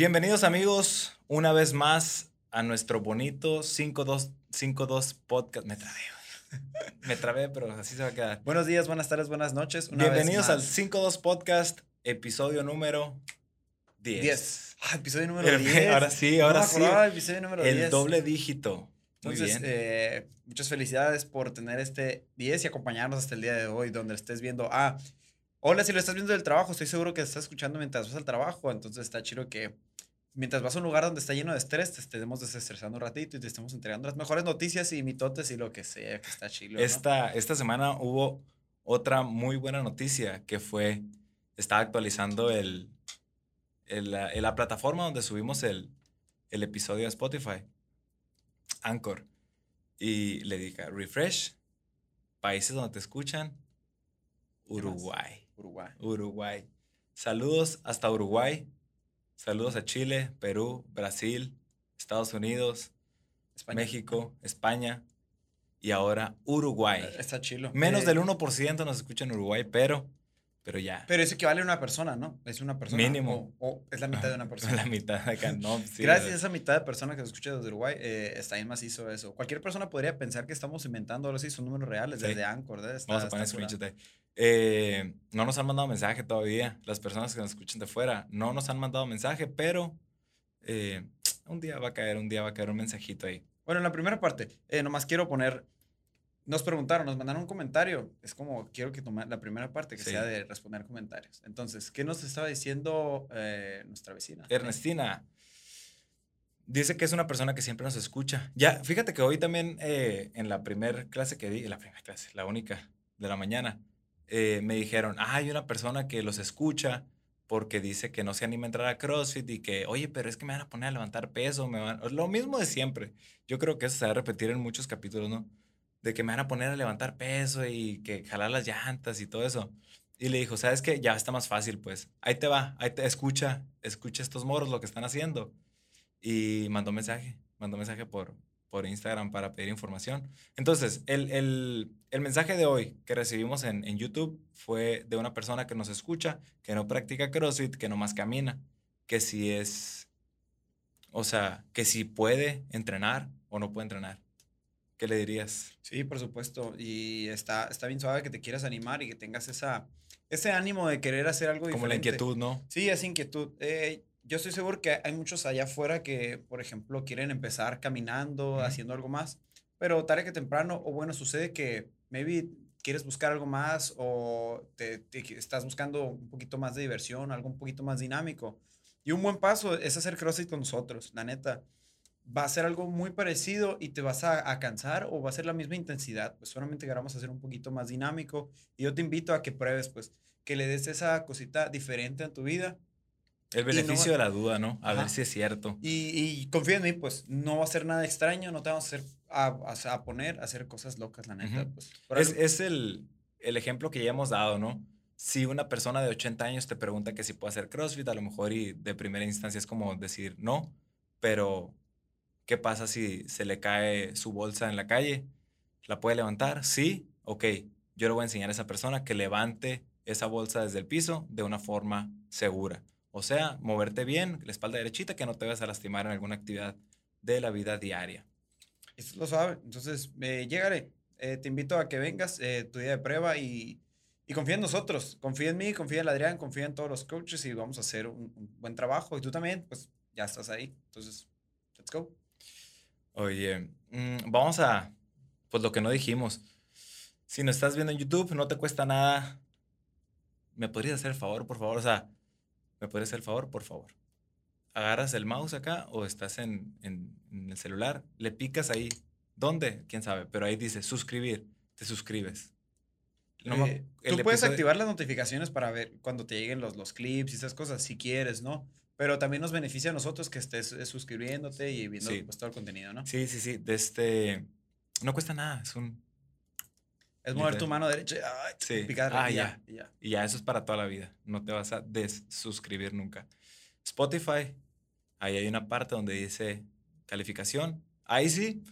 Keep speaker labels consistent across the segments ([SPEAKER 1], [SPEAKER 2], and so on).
[SPEAKER 1] Bienvenidos amigos, una vez más a nuestro bonito 5252 podcast. Me trabé. Me trabé, pero así se va a quedar.
[SPEAKER 2] Buenos días, buenas tardes, buenas noches. Una
[SPEAKER 1] Bienvenidos
[SPEAKER 2] vez
[SPEAKER 1] al
[SPEAKER 2] más.
[SPEAKER 1] 52 podcast, episodio número 10.
[SPEAKER 2] 10. Ah, episodio número
[SPEAKER 1] El-
[SPEAKER 2] 10.
[SPEAKER 1] ahora sí, ahora
[SPEAKER 2] no
[SPEAKER 1] sí.
[SPEAKER 2] episodio número
[SPEAKER 1] El
[SPEAKER 2] 10.
[SPEAKER 1] doble dígito. Muy
[SPEAKER 2] Entonces,
[SPEAKER 1] bien.
[SPEAKER 2] eh, muchas felicidades por tener este 10 y acompañarnos hasta el día de hoy, donde estés viendo. Ah, hola, si lo estás viendo del trabajo, estoy seguro que estás escuchando mientras vas al trabajo. Entonces, está chido que mientras vas a un lugar donde está lleno de estrés, te estemos desestresando un ratito y te estemos entregando las mejores noticias y mitotes y lo que sea, que está chido. ¿no?
[SPEAKER 1] esta, esta semana hubo otra muy buena noticia que fue, estaba actualizando el, el, la, la plataforma donde subimos el, el episodio de Spotify, Anchor, y le dije, refresh, países donde te escuchan. Uruguay,
[SPEAKER 2] Uruguay.
[SPEAKER 1] Uruguay. Saludos hasta Uruguay, saludos a Chile, Perú, Brasil, Estados Unidos,
[SPEAKER 2] España.
[SPEAKER 1] México, España y ahora Uruguay.
[SPEAKER 2] Eh, Está chilo.
[SPEAKER 1] Menos
[SPEAKER 2] Eh,
[SPEAKER 1] del 1% nos escucha en Uruguay, pero, pero ya.
[SPEAKER 2] Pero eso equivale a una persona, ¿no? Es una persona.
[SPEAKER 1] Mínimo.
[SPEAKER 2] O, o es la mitad de una persona.
[SPEAKER 1] La mitad de acá, no. sí,
[SPEAKER 2] Gracias a esa mitad de personas que nos escucha desde Uruguay, eh, está bien macizo eso. Cualquier persona podría pensar que estamos inventando ahora sí son números reales
[SPEAKER 1] Sí.
[SPEAKER 2] desde Anchor. ¿eh? Está-
[SPEAKER 1] Vamos a poner screenshot. Eh, no nos han mandado mensaje todavía. Las personas que nos escuchan de fuera no nos han mandado mensaje, pero eh, un día va a caer, un día va a caer un mensajito ahí.
[SPEAKER 2] Bueno, en la primera parte, eh, nomás quiero poner. Nos preguntaron, nos mandaron un comentario. Es como, quiero que tome la primera parte, que
[SPEAKER 1] Sí.
[SPEAKER 2] sea de responder comentarios. Entonces, ¿qué nos estaba diciendo eh, nuestra vecina?
[SPEAKER 1] Ernestina dice que es una persona que siempre nos escucha. Ya, fíjate que hoy también en la primera clase que di, la primera clase, la única de la mañana, eh, me dijeron, ah, hay una persona que los escucha porque dice que no se anima a entrar a CrossFit y que, oye, pero es que me van a poner a levantar peso, me van... Lo mismo de siempre. Yo creo que eso se va a repetir en muchos capítulos, ¿no? De que me van a poner a levantar peso y que jalar las llantas y todo eso. Y le dijo, ¿sabes qué? Ya está más fácil, pues. Ahí te va, ahí te escucha, escucha estos moros lo que están haciendo. Y mandó mensaje, mandó mensaje por, por Instagram para pedir información. Entonces, el, el, el mensaje de hoy que recibimos en, en YouTube fue de una persona que nos escucha, que no practica CrossFit, que nomás camina, que si es, o sea, que si puede entrenar o no puede entrenar. ¿Qué le dirías?
[SPEAKER 2] Sí, por supuesto. Y está, está bien suave que te quieras animar y que tengas esa, ese ánimo de querer hacer algo
[SPEAKER 1] Como la
[SPEAKER 2] diferente.
[SPEAKER 1] inquietud, ¿no?
[SPEAKER 2] Sí, es inquietud. Eh, yo estoy seguro que hay muchos allá afuera que, por ejemplo, quieren empezar caminando,
[SPEAKER 1] Ujú.
[SPEAKER 2] haciendo algo más, pero tarde que temprano, o bueno, sucede que maybe quieres buscar algo más o te, te estás buscando un poquito más de diversión, algo un poquito más dinámico. Y un buen paso es hacer CrossFit con nosotros, la neta. Va a ser algo muy parecido y te vas a, a cansar o va a ser la misma intensidad, pues solamente que vamos a hacer un poquito más dinámico. Y yo te invito a que pruebes, pues, que le des esa cosita diferente en tu vida
[SPEAKER 1] El beneficio de la duda, ¿no? A ver si es cierto.
[SPEAKER 2] Y, y confía en mí, pues no va a ser nada extraño, no te vamos a hacer a, poner a hacer cosas locas, la neta. Pues, por
[SPEAKER 1] Es,
[SPEAKER 2] algo-
[SPEAKER 1] es el, el ejemplo que ya hemos dado, ¿no? Si una persona de 80 años te pregunta que si puede hacer CrossFit, a lo mejor y de primera instancia es como decir no, pero ¿qué pasa si se le cae su bolsa en la calle? ¿La puede levantar? Sí, ok. Yo le voy a enseñar a esa persona que levante esa bolsa desde el piso de una forma segura. O sea, moverte bien, la espalda derechita, que no te vayas a lastimar en alguna actividad de la vida diaria.
[SPEAKER 2] Esto lo sabe. Entonces, eh, llégale. Eh, te invito a que vengas eh, tu día de prueba y, y confía en nosotros. Confía en mí, confía en Adrián, confía en todos los coaches y vamos a hacer un, un buen trabajo. Y tú también, pues ya estás ahí. Entonces, let's go.
[SPEAKER 1] Oye, mm, vamos a, pues lo que no dijimos. Si nos estás viendo en YouTube, no te cuesta nada. ¿Me podrías hacer el favor, por favor? O sea, ¿me podrías hacer el favor, por favor? Agarras el mouse acá o estás en, en- en el celular, le picas ahí. ¿Dónde? ¿Quién sabe? Pero ahí dice suscribir. Te suscribes. No
[SPEAKER 2] Eh, tú puedes activar las notificaciones para ver cuando te lleguen los, los clips y esas cosas, si quieres, ¿no? Pero también nos beneficia a nosotros que estés eh, suscribiéndote y viendo
[SPEAKER 1] Sí.
[SPEAKER 2] pues, todo el contenido, ¿no?
[SPEAKER 1] Sí, sí, sí. De este... No cuesta nada. Es un...
[SPEAKER 2] Es mover tu mano derecha y, ay,
[SPEAKER 1] Sí.
[SPEAKER 2] picarle
[SPEAKER 1] Ah,
[SPEAKER 2] y
[SPEAKER 1] ya.
[SPEAKER 2] ya, y ya.
[SPEAKER 1] Y ya eso es para toda la vida. No te vas a desuscribir nunca. Spotify, ahí hay una parte donde dice calificación. Ahí sí,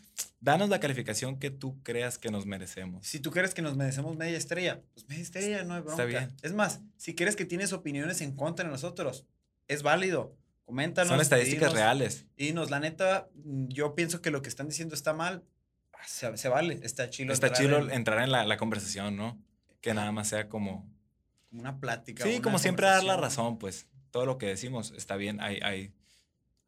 [SPEAKER 1] danos la calificación que tú creas que nos merecemos.
[SPEAKER 2] Si tú crees que nos merecemos media estrella, pues media estrella, no hay bronca.
[SPEAKER 1] Está bien.
[SPEAKER 2] Es más, si crees que tienes opiniones en contra de nosotros, es válido. Coméntanos.
[SPEAKER 1] Son estadísticas
[SPEAKER 2] dinos,
[SPEAKER 1] reales.
[SPEAKER 2] Y nos, la neta, yo pienso que lo que están diciendo está mal. Se, se vale, está chido.
[SPEAKER 1] Está
[SPEAKER 2] entrar
[SPEAKER 1] chido
[SPEAKER 2] en-
[SPEAKER 1] entrar en la, la conversación, ¿no? Que nada más sea como...
[SPEAKER 2] como una plática.
[SPEAKER 1] Sí,
[SPEAKER 2] una
[SPEAKER 1] como siempre dar la razón, pues. Todo lo que decimos está bien. Hay, hay,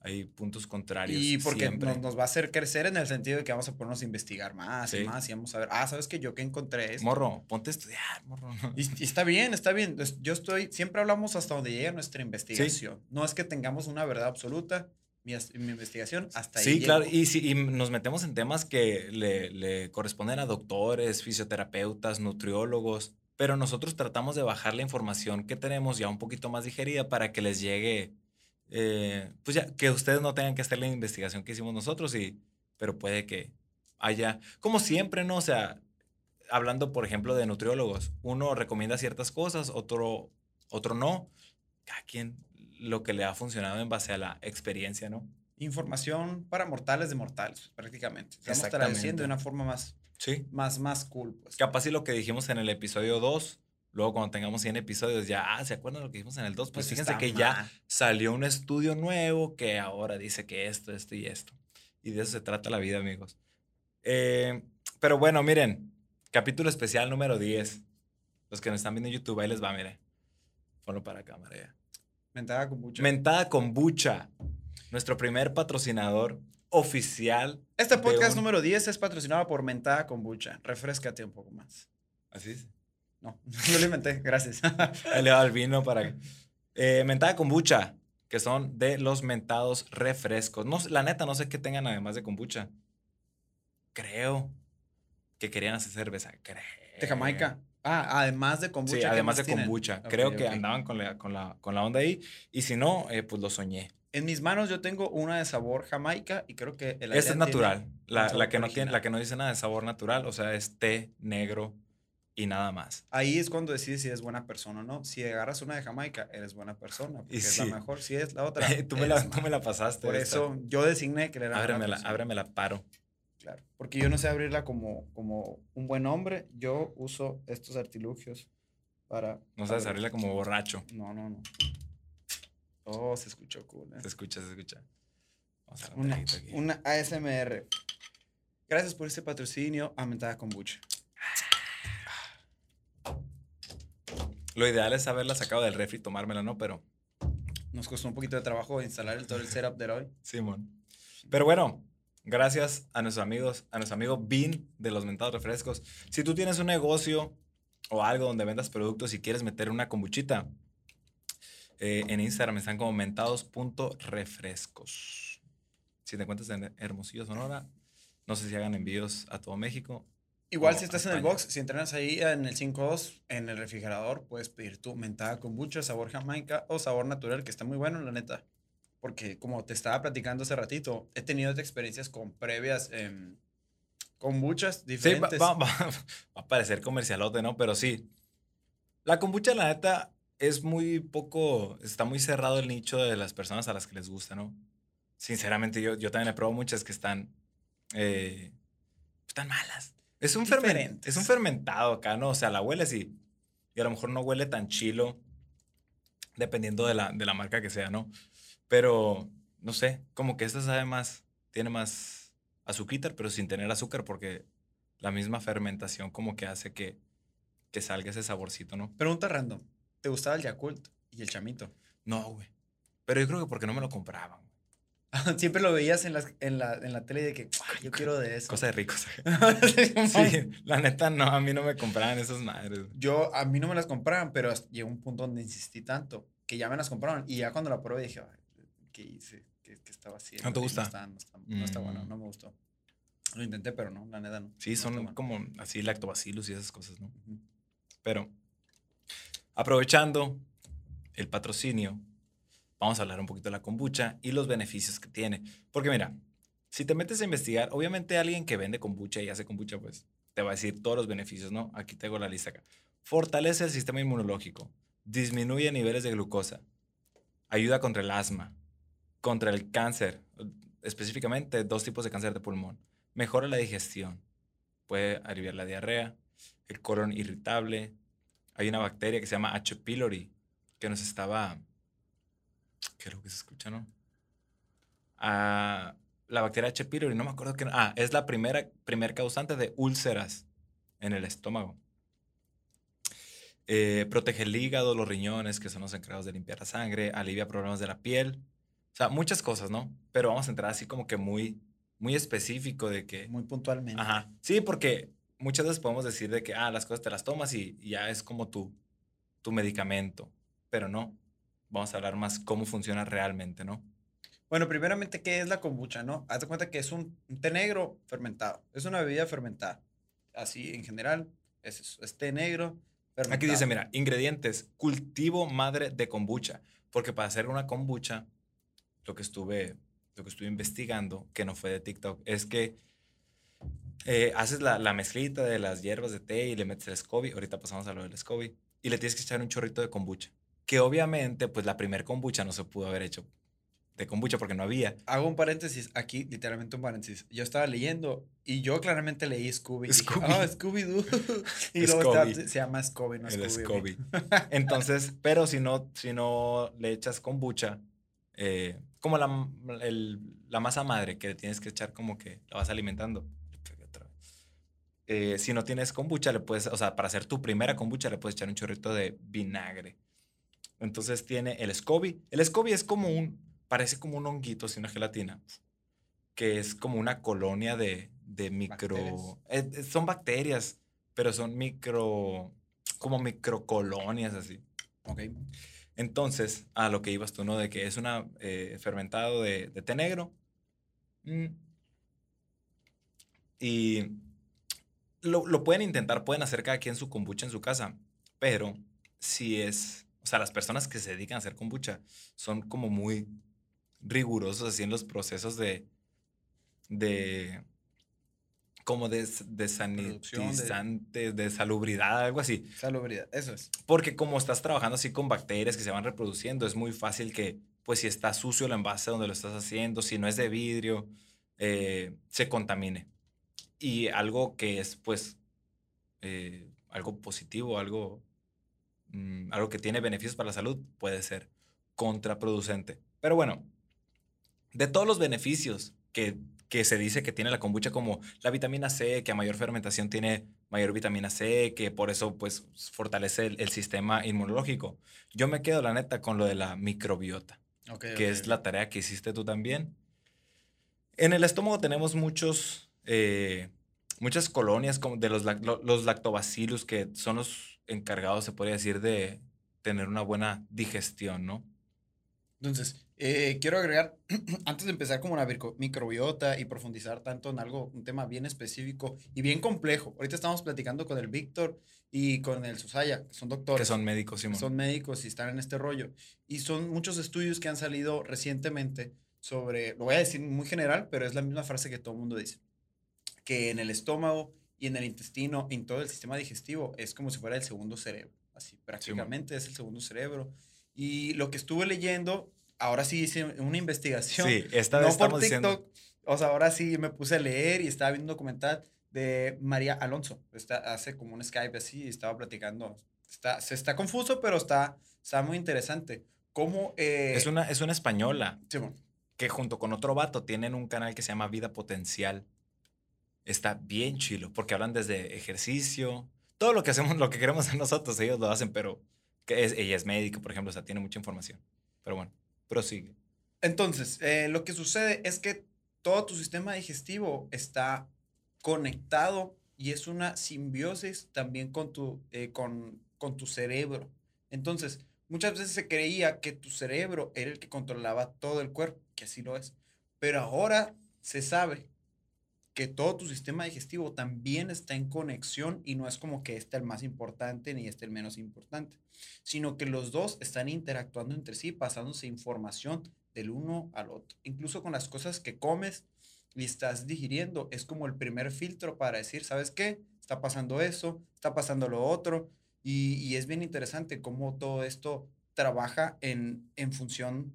[SPEAKER 1] hay puntos contrarios.
[SPEAKER 2] Y porque nos, nos va a hacer crecer en el sentido de que vamos a ponernos a investigar más y más y vamos a ver, ah, ¿sabes que Yo que encontré esto.
[SPEAKER 1] Morro, ponte a estudiar, morro.
[SPEAKER 2] Y, y está bien, está bien. Yo estoy, siempre hablamos hasta donde llega nuestra investigación. No es que tengamos una verdad absoluta. Mi, mi investigación hasta ahí.
[SPEAKER 1] Sí, claro, y, si, y nos metemos en temas que le, le corresponden a doctores, fisioterapeutas, nutriólogos, pero nosotros tratamos de bajar la información que tenemos ya un poquito más digerida para que les llegue, eh, pues ya, que ustedes no tengan que hacer la investigación que hicimos nosotros, y, pero puede que haya, como siempre, ¿no? O sea, hablando, por ejemplo, de nutriólogos, uno recomienda ciertas cosas, otro, otro no, cada quien lo que le ha funcionado en base a la experiencia, ¿no?
[SPEAKER 2] Información para mortales de mortales, prácticamente. Estamos traduciendo de una forma más,
[SPEAKER 1] Sí.
[SPEAKER 2] más, más cool. Pues.
[SPEAKER 1] Capaz si lo que dijimos en el episodio 2, luego cuando tengamos 100 episodios, ya, ah, ¿se acuerdan de lo que dijimos en el 2? Pues, fíjense
[SPEAKER 2] está
[SPEAKER 1] que ya
[SPEAKER 2] mal.
[SPEAKER 1] salió un estudio nuevo que ahora dice que esto, esto y esto. Y de eso se trata la vida, amigos. Eh, pero bueno, miren, capítulo especial número 10. Los que nos están viendo en YouTube, ahí les va, miren. Ponlo para cámara ya.
[SPEAKER 2] Mentada con mucho.
[SPEAKER 1] Mentada Kombucha, nuestro primer patrocinador oficial.
[SPEAKER 2] este podcast
[SPEAKER 1] un-
[SPEAKER 2] número 10 es patrocinado por Mentada Kombucha. Refrescate un poco más.
[SPEAKER 1] Así es.
[SPEAKER 2] No, no lo inventé, gracias.
[SPEAKER 1] Ahí le va el vino para... Eh, mentada kombucha, que son de los mentados refrescos. No, la neta, no sé qué tengan además de kombucha. Creo que querían hacer cerveza. Creo.
[SPEAKER 2] de Jamaica. Ah, además de kombucha.
[SPEAKER 1] Sí,
[SPEAKER 2] ¿qué
[SPEAKER 1] además
[SPEAKER 2] más
[SPEAKER 1] de
[SPEAKER 2] tienen?
[SPEAKER 1] kombucha.
[SPEAKER 2] Ok,
[SPEAKER 1] Creo que
[SPEAKER 2] ok.
[SPEAKER 1] andaban con la, con, la, con la onda ahí. Y si no, eh, pues lo soñé.
[SPEAKER 2] En mis manos yo tengo una de sabor Jamaica y creo que el
[SPEAKER 1] Esta es natural. La, la que no tiene, la que no dice nada de sabor natural. O sea, es té negro y nada más.
[SPEAKER 2] Ahí es cuando decides si eres buena persona o no. Si agarras una de Jamaica, eres buena persona. Porque
[SPEAKER 1] Y
[SPEAKER 2] es
[SPEAKER 1] sí.
[SPEAKER 2] la mejor. Si es la otra.
[SPEAKER 1] tú, me la, tú me la pasaste.
[SPEAKER 2] Por
[SPEAKER 1] esta.
[SPEAKER 2] eso yo designé que era
[SPEAKER 1] Ábremela, ábremela, paro.
[SPEAKER 2] Claro. Porque yo no sé abrirla como, como un buen hombre. Yo uso estos artilugios para.
[SPEAKER 1] No sabes
[SPEAKER 2] abrir.
[SPEAKER 1] abrirla como borracho.
[SPEAKER 2] No, no, no. Oh, se escuchó cool. ¿eh?
[SPEAKER 1] Se escucha, se escucha. Vamos a
[SPEAKER 2] Una,
[SPEAKER 1] aquí.
[SPEAKER 2] una ASMR. Gracias por este patrocinio. Aumentada kombucha.
[SPEAKER 1] Lo ideal es haberla sacado del refri y tomármela, ¿no? Pero,
[SPEAKER 2] Nos costó un poquito de trabajo instalar el, todo el setup de hoy.
[SPEAKER 1] Simón. Pero bueno, gracias a nuestros amigos, a nuestro amigo Bean de los mentados refrescos. Si tú tienes un negocio o algo donde vendas productos y quieres meter una kombuchita, eh, en Instagram están como mentados.refrescos. Si te encuentras en Hermosillo, Sonora, no sé si hagan envíos a todo México.
[SPEAKER 2] Igual si estás en el box, si entrenas ahí en el 5.2, en el refrigerador, puedes pedir tu mentada kombucha, sabor jamaica o sabor natural, que está muy bueno, la neta. Porque como te estaba platicando hace ratito, he tenido experiencias con previas kombuchas
[SPEAKER 1] Sí, va,
[SPEAKER 2] diferentes.
[SPEAKER 1] va- va- va a parecer comercialote, ¿no? Pero sí. La kombucha, la neta, es muy poco, está muy cerrado el nicho de las personas a las que les gusta, ¿no? Sinceramente, yo, yo también he probado muchas que están, eh, están malas. Es un, fermen-
[SPEAKER 2] Diferentes.
[SPEAKER 1] es un fermentado acá, ¿no? O sea, la hueles y, y a lo mejor no huele tan chilo, dependiendo de la, de la marca que sea, ¿no? Pero, no sé, como que esta sabe más, tiene más azúcar, pero sin tener azúcar, porque la misma fermentación como que hace que, que salga ese saborcito, ¿no?
[SPEAKER 2] Pregunta random. ¿Te gustaba el Yakult y el chamito?
[SPEAKER 1] No, güey. Pero yo creo que porque no me lo compraban.
[SPEAKER 2] Siempre lo veías en, las, en, la, en la tele de que "Ah, yo quiero de eso.
[SPEAKER 1] Cosa de ricos.
[SPEAKER 2] Sí,
[SPEAKER 1] la neta no, a mí no me compraban esas madres.
[SPEAKER 2] Yo, a mí no me las compraban, pero llegó un punto donde insistí tanto que ya me las compraron. Y ya cuando la probé dije, "Ay, ¿qué hice? ¿Qué, qué estaba haciendo?
[SPEAKER 1] ¿No te gusta?
[SPEAKER 2] está, no está, no está bueno,
[SPEAKER 1] Mm.
[SPEAKER 2] no me gustó. Lo intenté, pero no, la neta no.
[SPEAKER 1] Sí,
[SPEAKER 2] no
[SPEAKER 1] son
[SPEAKER 2] bueno.
[SPEAKER 1] como así lactobacillus y esas cosas, ¿no?
[SPEAKER 2] Ujú.
[SPEAKER 1] Pero aprovechando el patrocinio, vamos a hablar un poquito de la kombucha y los beneficios que tiene. Porque mira, si te metes a investigar, obviamente alguien que vende kombucha y hace kombucha, pues te va a decir todos los beneficios, ¿no? Aquí tengo la lista acá. Fortalece el sistema inmunológico, disminuye niveles de glucosa, ayuda contra el asma, contra el cáncer, específicamente dos tipos de cáncer de pulmón, mejora la digestión, puede aliviar la diarrea, el colon irritable. Hay una bacteria que se llama H. pylori que nos estaba Creo que se escucha, ¿no? Ah, la bacteria H. pylori, no me acuerdo qué. Ah, es la primera primer causante de úlceras en el estómago. Eh, protege el hígado, los riñones, que son los encargados de limpiar la sangre, alivia problemas de la piel. O sea, muchas cosas, ¿no? Pero vamos a entrar así como que muy, muy específico de que...
[SPEAKER 2] Muy puntualmente.
[SPEAKER 1] Ajá. Sí, porque muchas veces podemos decir de que, ah, las cosas te las tomas y, y ya es como tu, tu medicamento. Pero no. Vamos a hablar más cómo funciona realmente, ¿no?
[SPEAKER 2] Bueno, primeramente, ¿qué es la kombucha, no? Haz de cuenta que es un, un té negro fermentado. Es una bebida fermentada. Así, en general, es, eso, es té negro fermentado.
[SPEAKER 1] Aquí dice, mira, ingredientes, cultivo madre de kombucha. Porque para hacer una kombucha, lo que estuve, lo que estuve investigando, que no fue de TikTok, es que eh, haces la, la mezclita de las hierbas de té y le metes el SCOBY. Ahorita pasamos a lo del SCOBY. Y le tienes que echar un chorrito de kombucha. Que obviamente, pues la primer kombucha no se pudo haber hecho de kombucha porque no había.
[SPEAKER 2] Hago un paréntesis, aquí literalmente un paréntesis. Yo estaba leyendo y yo claramente leí Scooby. y dije,
[SPEAKER 1] Scooby.
[SPEAKER 2] Ah, Scooby-Doo. y luego
[SPEAKER 1] Scooby.
[SPEAKER 2] se llama Scooby, no
[SPEAKER 1] el
[SPEAKER 2] Scooby.
[SPEAKER 1] SCOBY. Entonces, pero si no, si no le echas kombucha, eh, como la, el- la masa madre que le tienes que echar como que la vas alimentando. Eh, si no tienes kombucha, le puedes, o sea, para hacer tu primera kombucha le puedes echar un chorrito de vinagre. Entonces tiene el SCOBY. El SCOBY es como un, parece como un honguito, así una gelatina, que es como una colonia de, de micro...
[SPEAKER 2] Bacterias.
[SPEAKER 1] eh, eh, son bacterias, pero son micro, como microcolonias así.
[SPEAKER 2] Ok.
[SPEAKER 1] Entonces, a lo que ibas tú, ¿no? De que es una eh, fermentado de, té negro. Mm. Y lo, lo pueden intentar, pueden hacer cada quien su kombucha en su casa, pero si es, o sea, las personas que se dedican a hacer kombucha son como muy rigurosos así en los procesos de, de, como de, de
[SPEAKER 2] de-
[SPEAKER 1] de salubridad, algo así.
[SPEAKER 2] Salubridad, eso es.
[SPEAKER 1] Porque como estás trabajando así con bacterias que se van reproduciendo, es muy fácil que, pues si está sucio el envase donde lo estás haciendo, si no es de vidrio, eh, se contamine. Y algo que es, pues, eh, algo positivo, algo, mm, algo que tiene beneficios para la salud, puede ser contraproducente. Pero bueno, de todos los beneficios que, que se dice que tiene la kombucha, como la vitamina C, que a mayor fermentación tiene mayor vitamina C, que por eso pues fortalece el, el sistema inmunológico. Yo me quedo, la neta, con lo de la microbiota, que es la tarea que hiciste tú también. En el estómago tenemos muchos, eh, muchas colonias como de los, los lactobacillus, que son los encargados, se podría decir, de tener una buena digestión, ¿no?
[SPEAKER 2] Entonces, eh, quiero agregar, antes de empezar como la microbiota y profundizar tanto en algo, un tema bien específico y bien complejo. Ahorita estamos platicando con el Víctor y con el Susaya, que son doctores.
[SPEAKER 1] Que son médicos, Simón.
[SPEAKER 2] son médicos y están en este rollo. Y son muchos estudios que han salido recientemente sobre, lo voy a decir muy general, pero es la misma frase que todo el mundo dice, que en el estómago y en el intestino, en todo el sistema digestivo, es como si fuera el segundo cerebro. Así, prácticamente es el segundo cerebro. Y lo que estuve leyendo, ahora sí hice una investigación.
[SPEAKER 1] Sí, esta
[SPEAKER 2] no
[SPEAKER 1] vez
[SPEAKER 2] por
[SPEAKER 1] estamos
[SPEAKER 2] TikTok.
[SPEAKER 1] diciendo...
[SPEAKER 2] O sea, ahora sí me puse a leer y estaba viendo un documental de María Alonso. Está, hace como un Skype así y estaba platicando. Está, se está confuso, pero está, está muy interesante. Cómo... eh,
[SPEAKER 1] Es una, es una española que junto con otro vato tienen un canal que se llama Vida Potencial. Está bien chilo, porque hablan desde ejercicio, todo lo que hacemos, lo que queremos hacer nosotros, ellos lo hacen, pero que es, ella es médica, por ejemplo, o sea, tiene mucha información. Pero bueno, prosigue.
[SPEAKER 2] Entonces, eh, lo que sucede es que todo tu sistema digestivo está conectado y es una simbiosis también con tu, eh, con, con tu cerebro. Entonces, muchas veces se creía que tu cerebro era el que controlaba todo el cuerpo, que así lo es. Pero ahora se sabe que todo tu sistema digestivo también está en conexión y no es como que este el más importante ni este el menos importante, sino que los dos están interactuando entre sí, pasándose información del uno al otro. Incluso con las cosas que comes y estás digiriendo, es como el primer filtro para decir, ¿sabes qué? Está pasando eso, está pasando lo otro, y, y es bien interesante cómo todo esto trabaja en, en función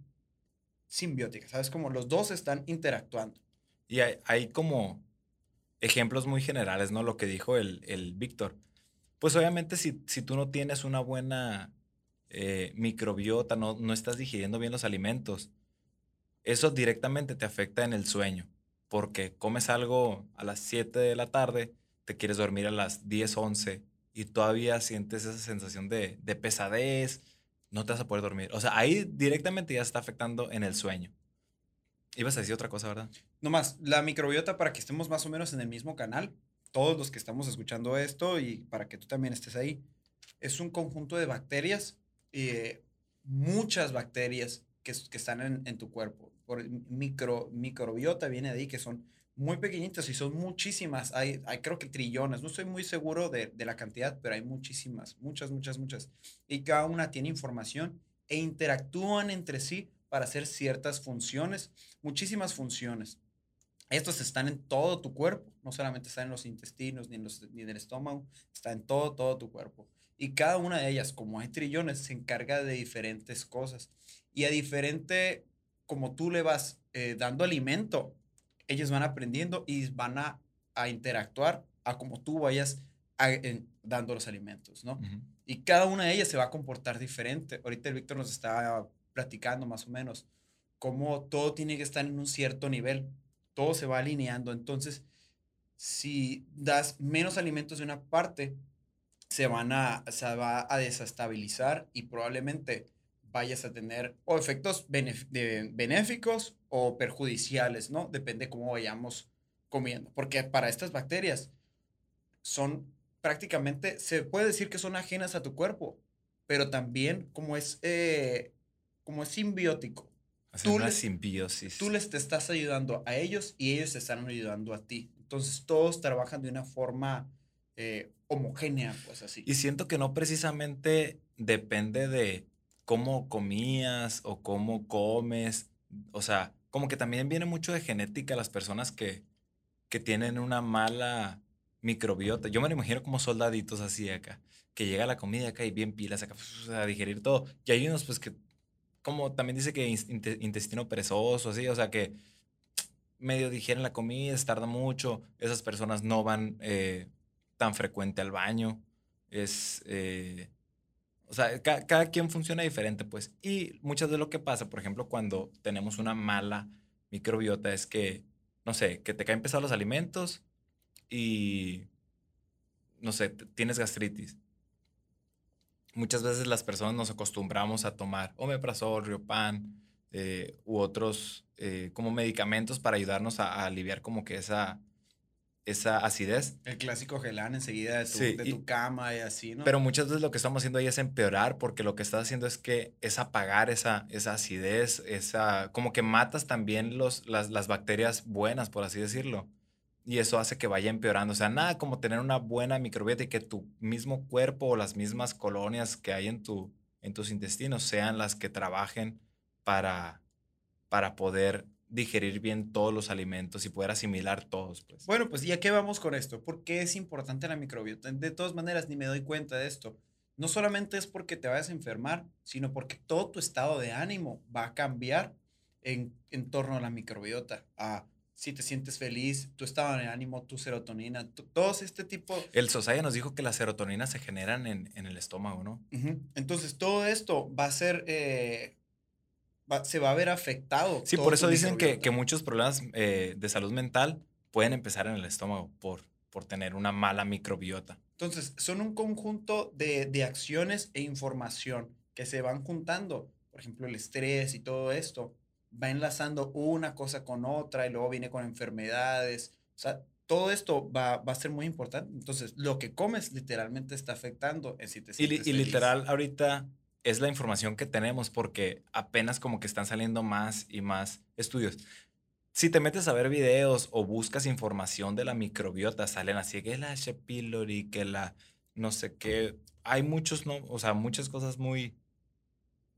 [SPEAKER 2] simbiótica, ¿sabes? Como los dos están interactuando.
[SPEAKER 1] Y hay, como ejemplos muy generales, ¿no? Lo que dijo el, el Víctor. Pues obviamente si, si tú no tienes una buena eh, microbiota, no, no estás digiriendo bien los alimentos, eso directamente te afecta en el sueño, porque comes algo a las 7 de la tarde, te quieres dormir a las 10, 11 y todavía sientes esa sensación de, de pesadez, no te vas a poder dormir. O sea, ahí directamente ya está afectando en el sueño. Ibas a decir otra cosa, ¿verdad?
[SPEAKER 2] Nomás, la microbiota, para que estemos más o menos en el mismo canal, todos los que estamos escuchando esto y para que tú también estés ahí, es un conjunto de bacterias, eh, muchas bacterias que, están en, tu cuerpo. Por micro, microbiota viene de ahí, que son muy pequeñitas y son muchísimas. Hay, hay creo que trillones. No estoy muy seguro de, la cantidad, pero hay muchísimas, muchas, muchas, muchas. Y cada una tiene información e interactúan entre sí para hacer ciertas funciones, muchísimas funciones. Estos están en todo tu cuerpo, no solamente están en los intestinos ni en, los, ni en el estómago, está en todo, todo tu cuerpo. Y cada una de ellas, como hay trillones, se encarga de diferentes cosas. Y a diferente, como tú le vas eh, dando alimento, ellos van aprendiendo y van a, a interactuar a como tú vayas a, en, dando los alimentos, ¿no? Uh -huh. Y cada una de ellas se va a comportar diferente. Ahorita el Víctor nos está platicando más o menos cómo todo tiene que estar en un cierto nivel, todo se va alineando. Entonces, si das menos alimentos de una parte, se van a, se va a desestabilizar y probablemente vayas a tener o efectos benéficos o perjudiciales, ¿no? Depende cómo vayamos comiendo. Porque para estas bacterias son prácticamente, se puede decir que son ajenas a tu cuerpo, pero también como es, eh, como es simbiótico.
[SPEAKER 1] Hacer tú una les, simbiosis.
[SPEAKER 2] Tú les te estás ayudando a ellos y ellos te están ayudando a ti. Entonces todos trabajan de una forma eh, homogénea, pues así.
[SPEAKER 1] Y siento que no precisamente depende de cómo comías o cómo comes. O sea, como que también viene mucho de genética las personas que, que tienen una mala microbiota. Yo me lo imagino como soldaditos así acá, que llega la comida acá y bien pilas acá a digerir todo. Y hay unos pues que, como también dice que intestino perezoso, así, o sea que medio digieren la comida, se tarda mucho, esas personas no van eh, tan frecuente al baño, es... Eh, o sea, ca cada quien funciona diferente, pues. Y muchas de lo que pasa, por ejemplo, cuando tenemos una mala microbiota es que, no sé, que te caen pesados los alimentos y, no sé, tienes gastritis. Muchas veces las personas nos acostumbramos a tomar omeprazol, riopan eh, u otros eh, como medicamentos para ayudarnos a, a aliviar como que esa, esa acidez.
[SPEAKER 2] El clásico gelán enseguida de tu, sí, de tu y, cama y así, ¿no?
[SPEAKER 1] Pero muchas veces lo que estamos haciendo ahí es empeorar porque lo que estás haciendo es que es apagar esa, esa acidez, esa, como que matas también los, las, las bacterias buenas, por así decirlo. Y eso hace que vaya empeorando. O sea, nada como tener una buena microbiota y que tu mismo cuerpo o las mismas colonias que hay en, tu, en tus intestinos sean las que trabajen para, para poder digerir bien todos los alimentos y poder asimilar todos. Pues.
[SPEAKER 2] Bueno, pues ¿y a qué vamos con esto? ¿Por qué es importante la microbiota? De todas maneras, ni me doy cuenta de esto. No solamente es porque te vayas a enfermar, sino porque todo tu estado de ánimo va a cambiar en, en torno a la microbiota. A si te sientes feliz, tu estado de ánimo, tu serotonina, tu, todos este tipo.
[SPEAKER 1] El Sosaya nos dijo que las serotoninas se generan en, en el estómago, ¿no?
[SPEAKER 2] Uh -huh. Entonces, todo esto va a ser eh, Va, se va a ver afectado.
[SPEAKER 1] Sí, por eso dicen que, que, muchos problemas eh, de salud mental pueden empezar en el estómago por, por tener una mala microbiota.
[SPEAKER 2] Entonces, son un conjunto de, de, acciones e información que se van juntando. Por ejemplo, el estrés y todo esto va enlazando una cosa con otra y luego viene con enfermedades. O sea, todo esto va, va a ser muy importante. Entonces, lo que comes literalmente está afectando en si te
[SPEAKER 1] y, y literal, ahorita es la información que tenemos porque apenas como que están saliendo más y más estudios. Si te metes a ver videos o buscas información de la microbiota, salen así que la H. pylori, que la no sé qué. Hay muchos, no, o sea, muchas cosas muy,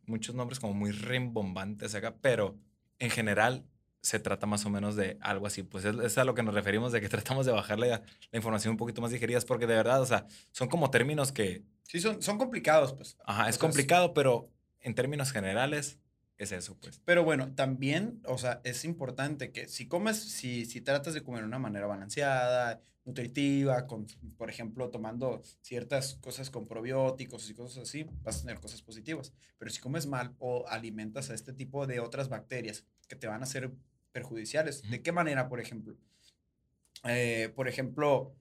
[SPEAKER 1] muchos nombres como muy rimbombantes acá, pero en general se trata más o menos de algo así. Pues es, es a lo que nos referimos, de que tratamos de bajarle la, la información un poquito más digeridas, porque de verdad, o sea, son como términos que
[SPEAKER 2] Sí, son, son complicados, pues.
[SPEAKER 1] Ajá, es o sea, complicado, pero en términos generales es eso, pues.
[SPEAKER 2] Pero bueno, también, o sea, es importante que si comes, si, si tratas de comer de una manera balanceada, nutritiva, con, por ejemplo, tomando ciertas cosas con probióticos y cosas así, vas a tener cosas positivas. Pero si comes mal o alimentas a este tipo de otras bacterias que te van a ser perjudiciales, ¿de qué manera, por ejemplo? Eh, por ejemplo,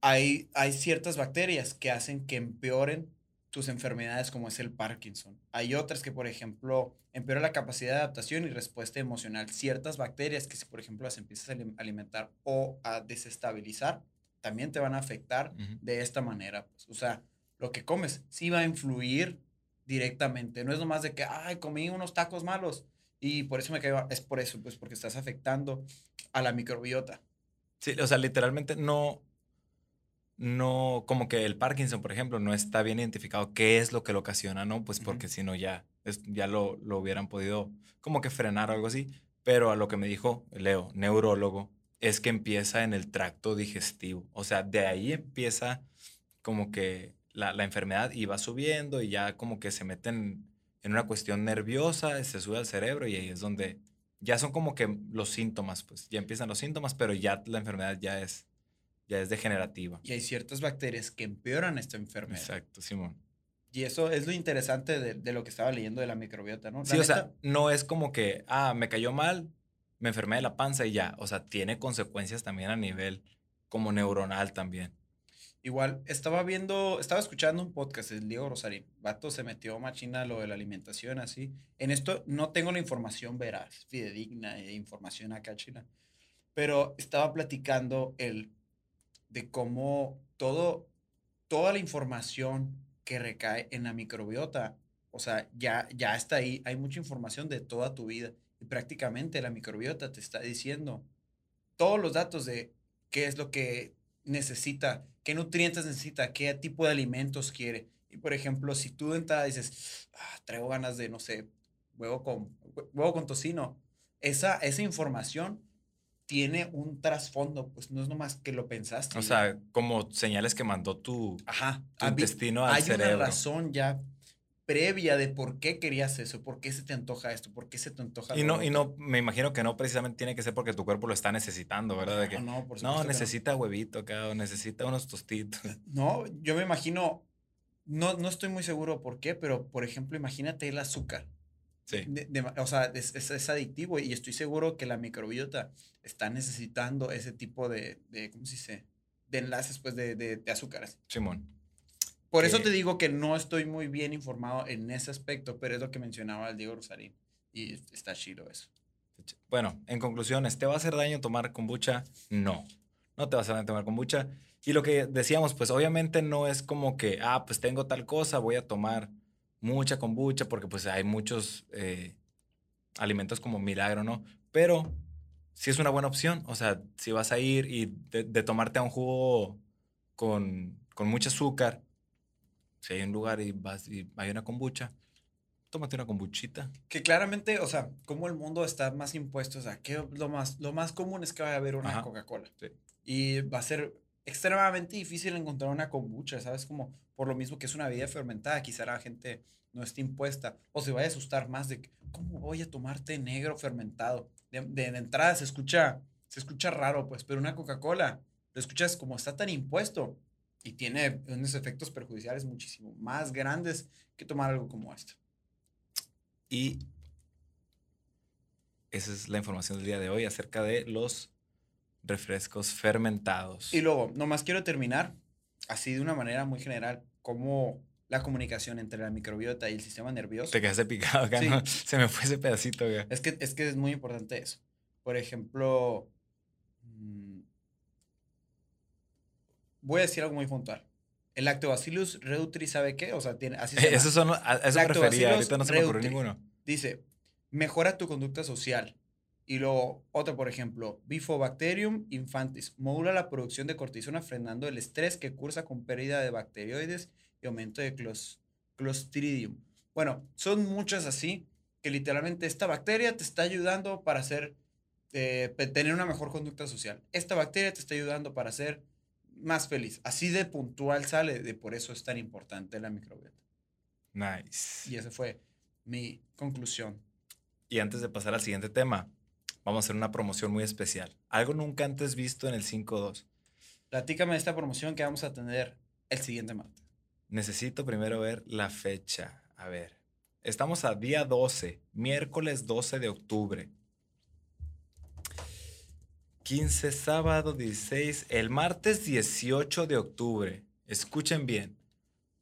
[SPEAKER 2] hay, hay ciertas bacterias que hacen que empeoren tus enfermedades como es el Parkinson. Hay otras que, por ejemplo, empeoran la capacidad de adaptación y respuesta emocional. Ciertas bacterias que si, por ejemplo, las empiezas a alimentar o a desestabilizar, también te van a afectar de esta manera. Pues. O sea, lo que comes sí va a influir directamente. No es nomás de que, ay, comí unos tacos malos y por eso me caigo. Es por eso, pues porque estás afectando a la microbiota.
[SPEAKER 1] Sí, o sea, literalmente no, no, como que el Parkinson, por ejemplo, no está bien identificado qué es lo que lo ocasiona, ¿no? Pues porque si no ya, ya lo, lo, hubieran podido como que frenar o algo así. Pero a lo que me dijo Leo, neurólogo, es que empieza en el tracto digestivo. O sea, de ahí empieza como que la, la enfermedad y va subiendo y ya como que se meten en una cuestión nerviosa, se sube al cerebro y ahí es donde ya son como que los síntomas, pues ya empiezan los síntomas, pero ya la enfermedad ya es ya es degenerativa.
[SPEAKER 2] Y hay ciertas bacterias que empeoran esta enfermedad.
[SPEAKER 1] Exacto, Simón.
[SPEAKER 2] Y eso es lo interesante de, lo que estaba leyendo de la microbiota, ¿no?
[SPEAKER 1] sí, o sea, no es como que, ah, me cayó mal, me enfermé de la panza y ya. O sea, tiene consecuencias también a nivel como neuronal también.
[SPEAKER 2] Igual, estaba viendo, estaba escuchando un podcast del Diego Rosarín. Vato se metió machina lo de la alimentación, así. En esto no tengo la información veraz, fidedigna, e información acá china. Pero estaba platicando el de cómo todo, toda la información que recae en la microbiota, o sea, ya, ya está ahí, hay mucha información de toda tu vida y prácticamente la microbiota te está diciendo todos los datos de qué es lo que necesita, qué nutrientes necesita, qué tipo de alimentos quiere. Y por ejemplo, si tú de entrada dices, ah, traigo ganas de, no sé, huevo con, huevo con tocino, esa, esa información tiene un trasfondo, pues no es nomás que lo pensaste.
[SPEAKER 1] O sea, como señales que mandó tu, Ajá, intestino al cerebro.
[SPEAKER 2] Hay una razón ya previa de por qué querías eso, por qué se te antoja esto, por qué se te antoja
[SPEAKER 1] Y no, y no, me imagino que no precisamente tiene que ser porque tu cuerpo lo está necesitando, ¿verdad? De que, no, no, no necesita huevito acá, o necesita unos tostitos.
[SPEAKER 2] No, yo me imagino, no, no estoy muy seguro por qué, pero por ejemplo, imagínate el azúcar. Sí. o sea, es, es, adictivo y estoy seguro que la microbiota está necesitando ese tipo de, de ¿cómo se dice? De enlaces, pues, de, de, de azúcares. Simón. Por eso te digo que no estoy muy bien informado en ese aspecto, pero es lo que mencionaba el Diego Rosarín. Y está chido eso.
[SPEAKER 1] Bueno, en conclusiones, ¿te va a hacer daño tomar kombucha? No, no te va a hacer daño tomar kombucha. Y lo que decíamos, pues obviamente no es como que, ah, pues tengo tal cosa, voy a tomar mucha kombucha, porque pues hay muchos eh, alimentos como milagro, ¿no? Pero sí es una buena opción. O sea, si vas a ir y de, tomarte a un jugo con, con mucho azúcar, si hay un lugar y vas y hay una kombucha, tómate una kombuchita.
[SPEAKER 2] Que claramente, o sea, como el mundo está más impuesto, o sea, que lo más, lo más común es que vaya a haber una Coca-Cola. Sí. Y va a ser extremadamente difícil encontrar una kombucha, ¿sabes? Como por lo mismo que es una bebida fermentada, quizá la gente no esté impuesta o se vaya a asustar más de cómo voy a tomar té negro fermentado. De, de, entrada se escucha, se escucha raro, pues, pero una Coca-Cola, lo escuchas como está tan impuesto y tiene unos efectos perjudiciales muchísimo más grandes que tomar algo como esto.
[SPEAKER 1] Y esa es la información del día de hoy acerca de los refrescos fermentados.
[SPEAKER 2] Y luego, nomás quiero terminar, así de una manera muy general, cómo la comunicación entre la microbiota y el sistema nervioso.
[SPEAKER 1] Te quedaste picado acá, ¿no? Se me fue ese pedacito,
[SPEAKER 2] Es que, es que es muy importante eso. Por ejemplo, mm, voy a decir algo muy puntual. El Lactobacillus reuteri, ¿sabe qué? O sea, tiene, así se Eso, son, eso prefería, ahorita no se me ocurrió ninguno. Dice, mejora tu conducta social, y luego, otra, por ejemplo, Bifobacterium infantis. Modula la producción de cortisona frenando el estrés que cursa con pérdida de bacterioides y aumento de Clostridium. Bueno, son muchas así que literalmente esta bacteria te está ayudando para hacer, eh, tener una mejor conducta social. Esta bacteria te está ayudando para ser más feliz. Así de puntual sale, de por eso es tan importante la microbiota. Nice. Y esa fue mi conclusión.
[SPEAKER 1] Y antes de pasar al siguiente tema, vamos a hacer una promoción muy especial. Algo nunca antes visto en el 5.2.
[SPEAKER 2] Platícame de esta promoción que vamos a tener el siguiente martes.
[SPEAKER 1] Necesito primero ver la fecha. A ver. Estamos a día 12, miércoles 12 de octubre. 15, sábado 16, el martes 18 de octubre. Escuchen bien.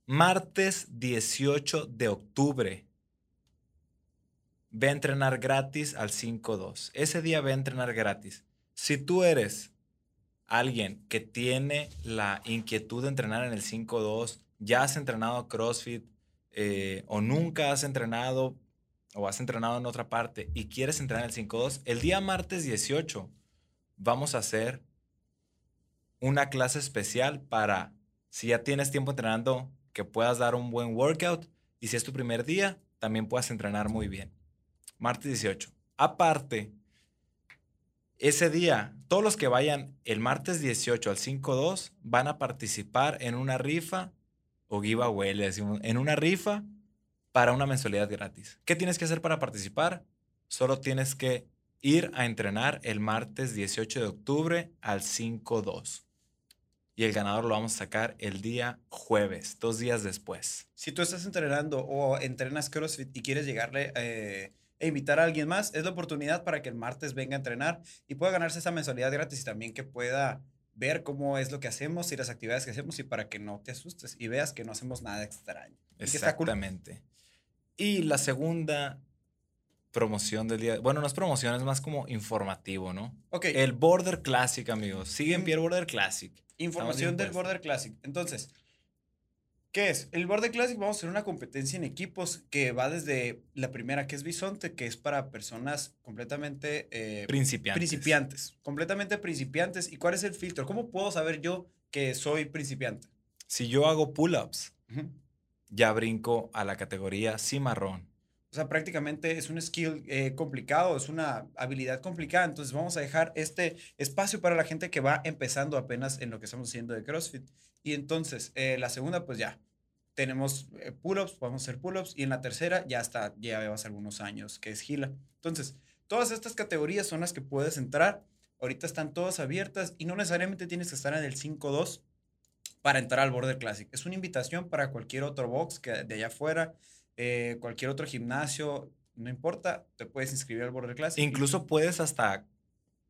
[SPEAKER 1] Martes 18 de octubre. Ve a entrenar gratis al 5-2. Ese día ve a entrenar gratis. Si tú eres alguien que tiene la inquietud de entrenar en el 5-2, ya has entrenado CrossFit eh, o nunca has entrenado o has entrenado en otra parte y quieres entrenar en el 5-2, el día martes 18 vamos a hacer una clase especial para si ya tienes tiempo entrenando que puedas dar un buen workout y si es tu primer día, también puedas entrenar muy bien. Martes 18. Aparte, ese día, todos los que vayan el martes 18 al 5-2 van a participar en una rifa o giveaway, le en una rifa para una mensualidad gratis. ¿Qué tienes que hacer para participar? Solo tienes que ir a entrenar el martes 18 de octubre al 5-2 y el ganador lo vamos a sacar el día jueves, dos días después.
[SPEAKER 2] Si tú estás entrenando o entrenas CrossFit y quieres llegarle eh, e invitar a alguien más, es la oportunidad para que el martes venga a entrenar y pueda ganarse esa mensualidad gratis y también que pueda ver cómo es lo que hacemos y las actividades que hacemos y para que no te asustes y veas que no hacemos nada extraño.
[SPEAKER 1] Exactamente. Y la segunda promoción del día. Bueno, no es promoción, es más como informativo, ¿no?
[SPEAKER 2] Ok.
[SPEAKER 1] El Border Classic, amigos. Sigue en pie el Border Classic.
[SPEAKER 2] Información del Border Classic. Entonces, ¿qué es? El Border Classic vamos a hacer una competencia en equipos que va desde la primera, que es Bisonte, que es para personas completamente...
[SPEAKER 1] Eh, principiantes.
[SPEAKER 2] Principiantes. Completamente principiantes. ¿Y cuál es el filtro? ¿Cómo puedo saber yo que soy principiante?
[SPEAKER 1] Si yo hago pull-ups, ya brinco a la categoría cimarrón.
[SPEAKER 2] O sea, prácticamente es un skill eh, complicado, es una habilidad complicada. Entonces vamos a dejar este espacio para la gente que va empezando apenas en lo que estamos haciendo de CrossFit. Y entonces, eh, la segunda, pues ya, tenemos eh, pull-ups, podemos hacer pull-ups. Y en la tercera ya está, ya llevas algunos años, que es Gila. Entonces, todas estas categorías son las que puedes entrar. Ahorita están todas abiertas y no necesariamente tienes que estar en el 5-2 para entrar al Border Classic. Es una invitación para cualquier otro box que de allá afuera eh, cualquier otro gimnasio, no importa, te puedes inscribir al Border Classic.
[SPEAKER 1] Incluso puedes hasta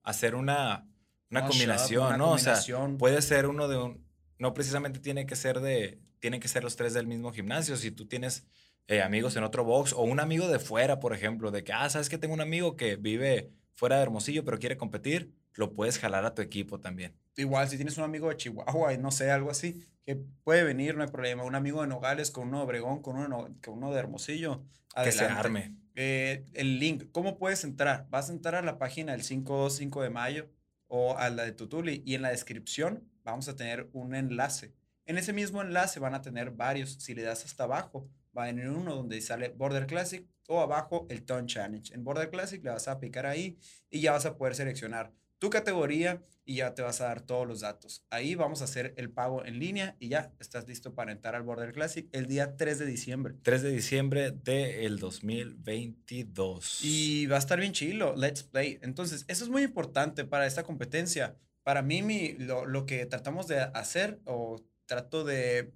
[SPEAKER 1] hacer una, una combinación, ¿no? O sea, puede ser uno de un, no precisamente tiene que ser de, tienen que ser los tres del mismo gimnasio. Si tú tienes eh, amigos en otro box o un amigo de fuera, por ejemplo, de que, ah, sabes que tengo un amigo que vive fuera de Hermosillo pero quiere competir, lo puedes jalar a tu equipo también.
[SPEAKER 2] Igual, si tienes un amigo de Chihuahua y no sé, algo así, que puede venir, no hay problema. Un amigo de Nogales con uno de Obregón, con uno, con uno de Hermosillo.
[SPEAKER 1] Que se arme.
[SPEAKER 2] Eh, el link, ¿cómo puedes entrar? Vas a entrar a la página del 5 de mayo o a la de Tutuli y en la descripción vamos a tener un enlace. En ese mismo enlace van a tener varios. Si le das hasta abajo, va a venir uno donde sale Border Classic o abajo el Tone Challenge. En Border Classic le vas a picar ahí y ya vas a poder seleccionar tu categoría y ya te vas a dar todos los datos. Ahí vamos a hacer el pago en línea y ya estás listo para entrar al Border Classic el día 3 de diciembre.
[SPEAKER 1] 3 de diciembre del 2022.
[SPEAKER 2] Y va a estar bien chilo, let's play. Entonces, eso es muy importante para esta competencia. Para mí, mi, lo, lo que tratamos de hacer o trato de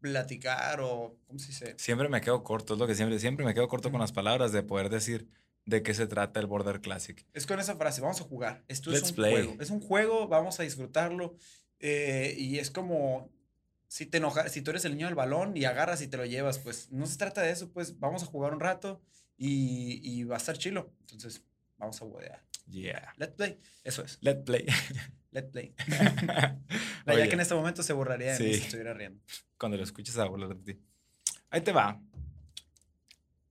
[SPEAKER 2] platicar o, ¿cómo se dice?
[SPEAKER 1] Siempre me quedo corto, es lo que siempre, siempre me quedo corto con las palabras de poder decir de qué se trata el Border Classic.
[SPEAKER 2] Es con esa frase, vamos a jugar. Esto es un juego. Es un juego, vamos a disfrutarlo. Eh, y es como si te enojas, si tú eres el niño del balón y agarras y te lo llevas, pues no se trata de eso, pues vamos a jugar un rato y, y va a estar chilo. Entonces, vamos a jugar.
[SPEAKER 1] Yeah.
[SPEAKER 2] Let's play. Eso es.
[SPEAKER 1] Let's play.
[SPEAKER 2] Let's play. ya que en este momento se borraría de mí si estuviera riendo.
[SPEAKER 1] Cuando lo escuches a burlar de ti. Ahí te va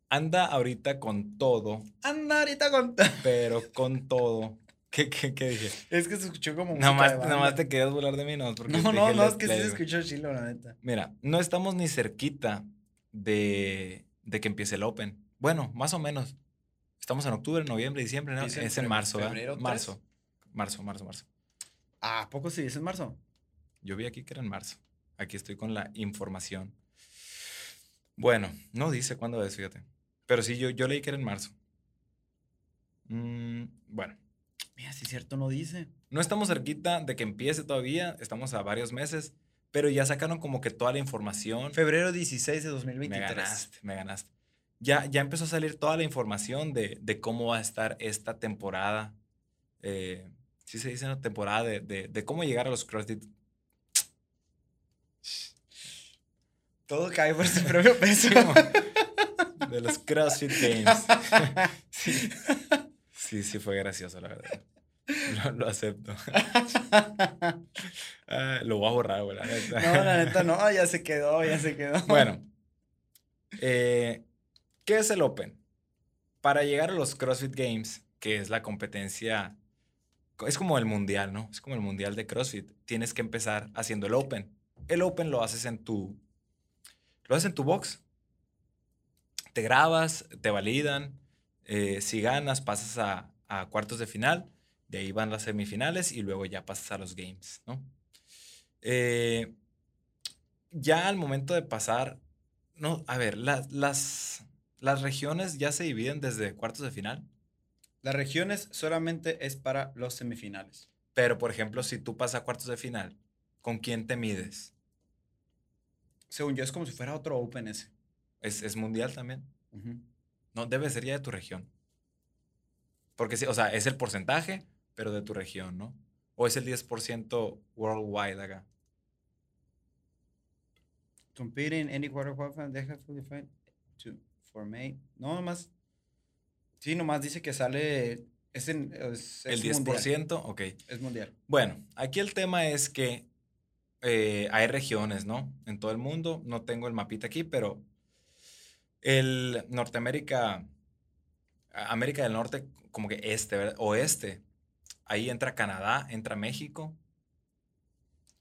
[SPEAKER 1] anda ahorita con todo.
[SPEAKER 2] Anda ahorita con todo.
[SPEAKER 1] Pero con todo. ¿Qué, qué, qué dije?
[SPEAKER 2] Es que se escuchó como
[SPEAKER 1] nada más, nada más te querías burlar de mí, ¿no?
[SPEAKER 2] Porque no, no, no, es que sí se escuchó chilo, la neta.
[SPEAKER 1] Mira, no estamos ni cerquita de, de que empiece el Open. Bueno, más o menos. Estamos en octubre, noviembre, diciembre, ¿no? es en marzo, ¿verdad? Marzo. Marzo, marzo, marzo.
[SPEAKER 2] Ah, ¿a poco sí es en marzo?
[SPEAKER 1] Yo vi aquí que era en marzo. Aquí estoy con la información. Bueno, no dice cuándo es, fíjate. Pero sí, yo, yo leí que era en marzo. Mm, bueno.
[SPEAKER 2] Mira, sí, cierto, no dice.
[SPEAKER 1] No estamos cerquita de que empiece todavía, estamos a varios meses, pero ya sacaron como que toda la información.
[SPEAKER 2] Febrero 16 de 2023.
[SPEAKER 1] Me ganaste, me ganaste. Ya, ya empezó a salir toda la información de, de cómo va a estar esta temporada. Eh, sí se dice una temporada de, de, de, cómo llegar a los CrossFit.
[SPEAKER 2] Todo cae por su propio peso.
[SPEAKER 1] de los CrossFit Games. sí. sí, sí fue gracioso, la verdad. Lo, lo acepto. ah, lo voy a borrar, güey.
[SPEAKER 2] La neta. No, la neta no, ya se quedó, ya se quedó.
[SPEAKER 1] Bueno, eh, ¿qué es el Open? Para llegar a los CrossFit Games, que es la competencia, es como el mundial, ¿no? Es como el mundial de CrossFit. Tienes que empezar haciendo el Open. El Open lo haces en tu, lo haces en tu box. Te grabas, te validan. Eh, si ganas, pasas a, cuartos de final de ahí van las semifinales y luego ya pasas a los games, ¿no? Eh, ya al momento de pasar, no, a ver, las, las regiones ya se dividen desde cuartos de final.
[SPEAKER 2] Las regiones solamente es para los semifinales.
[SPEAKER 1] Pero, por ejemplo, si tú pasas a cuartos de final, ¿con quién te mides?
[SPEAKER 2] Según yo, es como si fuera otro Open ese.
[SPEAKER 1] ¿Es, es mundial también? No, debe ser ya de tu región. Porque, sí, o sea, es el porcentaje, pero de tu región, ¿no? ¿O es el 10% worldwide acá?
[SPEAKER 2] Any they have to formate. No, nomás. Sí, nomás dice que sale. Es, en, es,
[SPEAKER 1] el 10%, mundial. ok.
[SPEAKER 2] Es mundial.
[SPEAKER 1] Bueno, aquí el tema es que eh, hay regiones, ¿no? En todo el mundo. No tengo el mapita aquí, pero el Norteamérica, América del Norte, como que este, ¿verdad? Oeste, Ahí entra Canadá, entra México.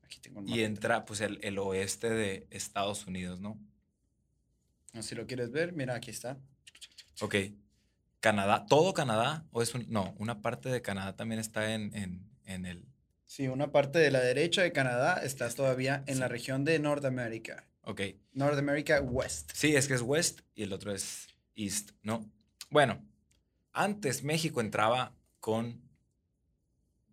[SPEAKER 1] Aquí tengo y entra pues el, el, oeste de Estados Unidos, ¿no?
[SPEAKER 2] Si lo quieres ver, mira, aquí está.
[SPEAKER 1] Ok. Canadá, todo Canadá, o es un, no, una parte de Canadá también está en, en, en el...
[SPEAKER 2] Sí, una parte de la derecha de Canadá está todavía en sí. la región de Norteamérica.
[SPEAKER 1] Ok.
[SPEAKER 2] Norteamérica West.
[SPEAKER 1] Sí, es que es West y el otro es East, ¿no? Bueno, antes México entraba con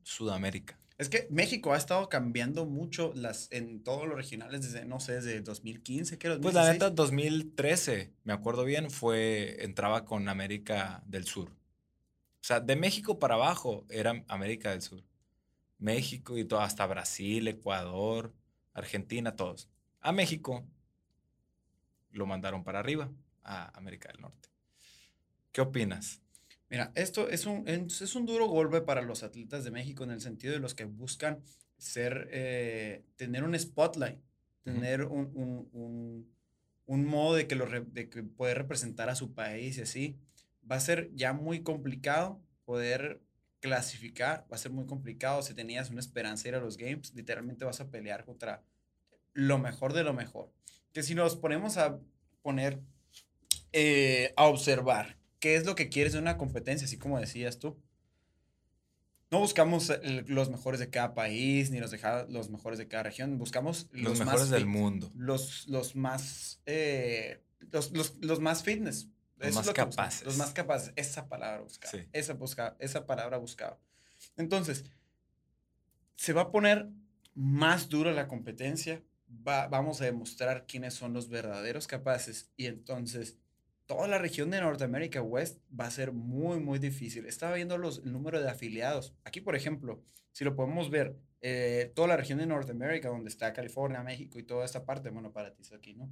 [SPEAKER 1] Sudamérica.
[SPEAKER 2] Es que México ha estado cambiando mucho las, en todos los regionales desde, no sé, desde 2015, ¿qué era?
[SPEAKER 1] Pues la neta, 2013, me acuerdo bien, fue, entraba con América del Sur. O sea, de México para abajo era América del Sur. México y todo, hasta Brasil, Ecuador, Argentina, todos. A México lo mandaron para arriba, a América del Norte. ¿Qué opinas?
[SPEAKER 2] Mira, esto es un, es un duro golpe para los atletas de México en el sentido de los que buscan ser, eh, tener un spotlight, tener uh -huh. un, un, un, un, modo de que, lo de que poder representar a su país y así. Va a ser ya muy complicado poder clasificar, va a ser muy complicado. Si tenías una esperanza de ir a los Games, literalmente vas a pelear contra lo mejor de lo mejor. Que si nos ponemos a poner, eh, a observar qué es lo que quieres de una competencia, así como decías tú. No buscamos los mejores de cada país, ni los, de cada, los mejores de cada región, buscamos
[SPEAKER 1] los, los mejores más del mundo.
[SPEAKER 2] Los, los más, eh, los, los, los, más fitness.
[SPEAKER 1] Los Eso más capaces.
[SPEAKER 2] Los más capaces. Esa palabra buscaba. Sí. Esa, busca, esa palabra buscaba. Entonces, se va a poner más dura la competencia. Va, vamos a demostrar quiénes son los verdaderos capaces. Y entonces, toda la región de Norteamérica West va a ser muy, muy difícil. Estaba viendo los, el número de afiliados. Aquí, por ejemplo, si lo podemos ver, eh, toda la región de Norteamérica, donde está California, México y toda esta parte, bueno, para ti es aquí, ¿no?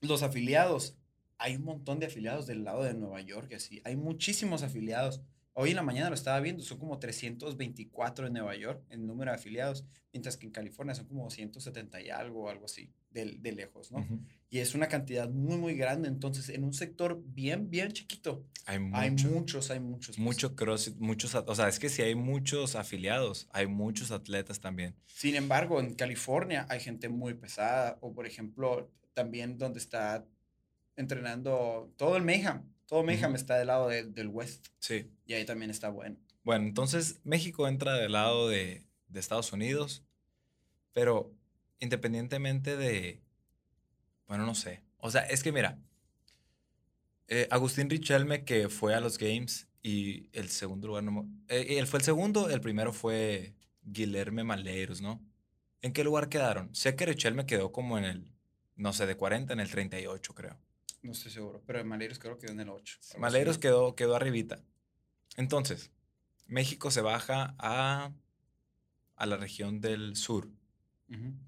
[SPEAKER 2] Los afiliados, hay un montón de afiliados del lado de Nueva York, así. Hay muchísimos afiliados. Hoy en la mañana lo estaba viendo, son como 324 en Nueva York en número de afiliados, mientras que en California son como 170 y algo, algo así, de, de lejos, ¿no? Uh -huh. Y es una cantidad muy, muy grande. Entonces, en un sector bien, bien chiquito,
[SPEAKER 1] hay, mucho,
[SPEAKER 2] hay muchos, hay muchos.
[SPEAKER 1] Mucho CrossFit, muchos, o sea, es que si hay muchos afiliados, hay muchos atletas también.
[SPEAKER 2] Sin embargo, en California hay gente muy pesada, o por ejemplo, también donde está entrenando todo el Mayhem todo Mayhem uh -huh. está del lado de, del West.
[SPEAKER 1] Sí.
[SPEAKER 2] Y ahí también está bueno.
[SPEAKER 1] Bueno, entonces México entra del lado de, de Estados Unidos, pero independientemente de, bueno, no sé. O sea, es que mira, eh, Agustín Richelme que fue a los Games Y el segundo lugar, no eh, él fue el segundo, el primero fue Guilherme Maleiros, ¿no? ¿En qué lugar quedaron? Sé que Richel me quedó como en el, no sé, de 40, en el 38, creo.
[SPEAKER 2] No estoy seguro, pero Maleiros creo que quedó en el 8. algo así.
[SPEAKER 1] Maleiros quedó, quedó arribita. Entonces, México se baja a, a la región del sur.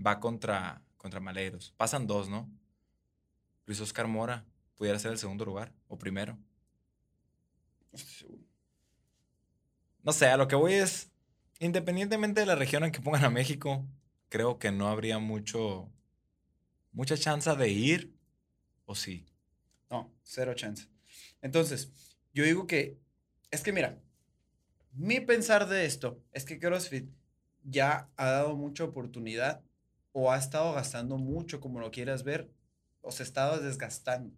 [SPEAKER 1] Va contra, contra Maleiros. Pasan dos, ¿no? Luis Oscar Mora pudiera ser el segundo lugar o primero.
[SPEAKER 2] No estoy seguro.
[SPEAKER 1] No sé, a lo que voy es, independientemente de la región en que pongan a México, creo que no habría mucho, mucha chance de ir, o sí.
[SPEAKER 2] No, cero chance. Entonces, yo digo que, es que mira, mi pensar de esto es que CrossFit ya ha dado mucha oportunidad o ha estado gastando mucho, como lo quieras ver, o se ha estado desgastando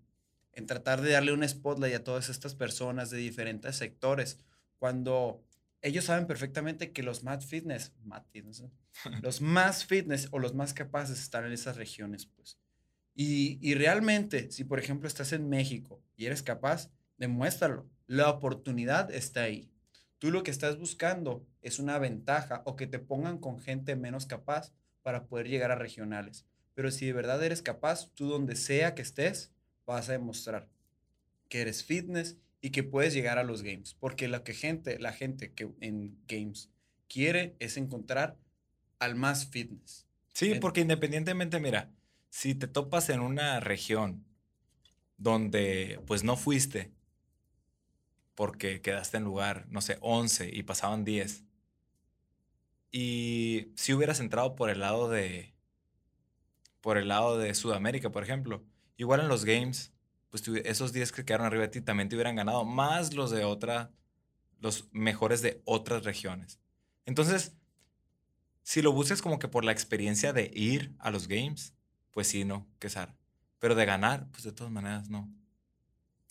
[SPEAKER 2] en tratar de darle un spotlight a todas estas personas de diferentes sectores, cuando ellos saben perfectamente que los más fitness, más fitness, ¿no? los más fitness o los más capaces están en esas regiones, pues. Y, y realmente, si por ejemplo estás en México y eres capaz, demuéstralo. La oportunidad está ahí. Tú lo que estás buscando es una ventaja o que te pongan con gente menos capaz para poder llegar a regionales. Pero si de verdad eres capaz, tú donde sea que estés, vas a demostrar que eres fitness y que puedes llegar a los games. Porque lo que gente, la gente que en games quiere es encontrar al más fitness.
[SPEAKER 1] Sí,
[SPEAKER 2] En-
[SPEAKER 1] porque independientemente, mira, si te topas en una región donde pues no fuiste porque quedaste en lugar, no sé, 11 y pasaban 10, y si hubieras entrado por el lado de, por el lado de Sudamérica, por ejemplo, igual en los games, pues esos 10 que quedaron arriba de ti también te hubieran ganado, más los de otra, los mejores de otras regiones. Entonces, si lo buscas como que por la experiencia de ir a los games, pues sí, no, Quesar. Pero de ganar, pues de todas maneras, no.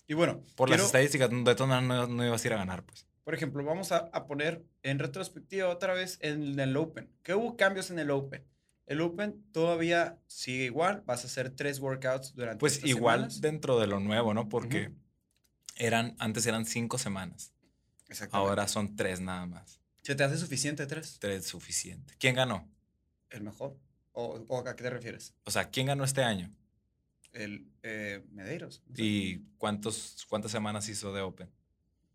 [SPEAKER 2] Y bueno,
[SPEAKER 1] Por las estadísticas, de todas maneras no, no ibas a ir a ganar, pues.
[SPEAKER 2] Por ejemplo, vamos a, a poner en retrospectiva otra vez en el Open. ¿Qué hubo cambios en el Open? El Open todavía sigue igual. Vas a hacer tres workouts durante
[SPEAKER 1] Pues
[SPEAKER 2] estas
[SPEAKER 1] igual
[SPEAKER 2] semanas.
[SPEAKER 1] dentro de lo nuevo, ¿no? Porque eran, antes eran cinco semanas. Ahora son tres nada más.
[SPEAKER 2] ¿Se te hace suficiente tres?
[SPEAKER 1] Tres suficiente. ¿Quién ganó?
[SPEAKER 2] El mejor. ¿O, o a qué te refieres?
[SPEAKER 1] O sea, ¿quién ganó este año?
[SPEAKER 2] El eh, Medeiros.
[SPEAKER 1] ¿Y cuántos, cuántas semanas hizo de Open?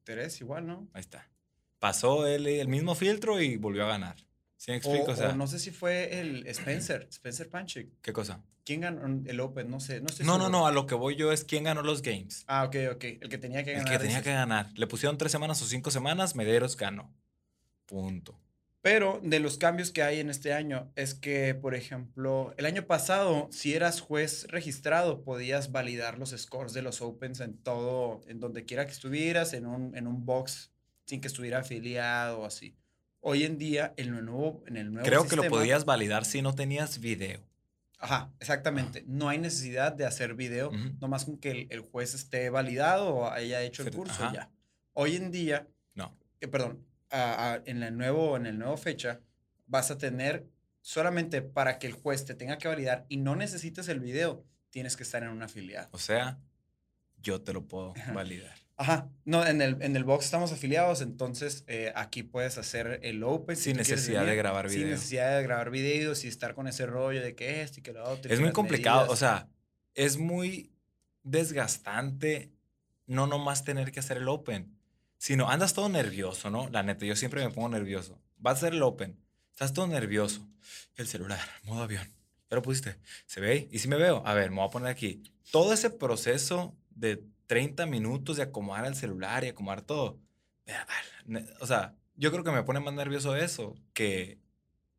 [SPEAKER 2] Tres igual, ¿no?
[SPEAKER 1] Ahí está. Pasó él el mismo filtro y volvió a ganar. ¿Sí me
[SPEAKER 2] O,
[SPEAKER 1] explico? O,
[SPEAKER 2] o
[SPEAKER 1] sea,
[SPEAKER 2] no sé si fue el Spencer, Spencer Panchik.
[SPEAKER 1] ¿qué cosa?
[SPEAKER 2] ¿Quién ganó el Open? No sé, no estoy
[SPEAKER 1] No, no,
[SPEAKER 2] seguro.
[SPEAKER 1] no, a lo que voy yo es quién ganó los games.
[SPEAKER 2] Ah, ok, ok. El que tenía que
[SPEAKER 1] El
[SPEAKER 2] ganar.
[SPEAKER 1] que tenía que ganar. Le pusieron tres semanas o cinco semanas, Medeiros ganó. Punto.
[SPEAKER 2] Pero de los cambios que hay en este año es que, por ejemplo, el año pasado, si eras juez registrado, podías validar los scores de los Opens en todo, en donde quiera que estuvieras, en un, en un box, sin que estuviera afiliado o así. Hoy en día, en, el nuevo, en el nuevo
[SPEAKER 1] Creo que lo podías validar si no tenías video.
[SPEAKER 2] Ajá, exactamente. No hay necesidad de hacer video,
[SPEAKER 1] Ujú.
[SPEAKER 2] nomás con que el, el juez esté validado o haya hecho el curso
[SPEAKER 1] ajá.
[SPEAKER 2] ya. Hoy en día,
[SPEAKER 1] No.
[SPEAKER 2] eh, perdón, a- a- en el nuevo, en el nuevo fecha, vas a tener solamente para que el juez te tenga que validar y no necesites el video, tienes que estar en una afiliado.
[SPEAKER 1] O sea, yo te lo puedo validar.
[SPEAKER 2] Ajá, no, en el, en el box estamos afiliados, entonces eh, aquí puedes hacer el open. si
[SPEAKER 1] Sin necesidad de grabar
[SPEAKER 2] Sin
[SPEAKER 1] video.
[SPEAKER 2] necesidad de grabar videos y estar con ese rollo de que esto y que lo otro.
[SPEAKER 1] Es muy complicado, o
[SPEAKER 2] medidas.
[SPEAKER 1] sea, es muy desgastante no nomás tener que hacer el open, sino andas todo nervioso, ¿no? La neta, yo siempre me pongo nervioso. Vas a hacer el open, estás todo nervioso. El celular, modo avión. Ya lo pusiste. ¿Se ve? ¿Y si me veo? A ver, me voy a poner aquí. Todo ese proceso de 30 minutos de acomodar el celular y acomodar todo. O sea, yo creo que me pone más nervioso eso que,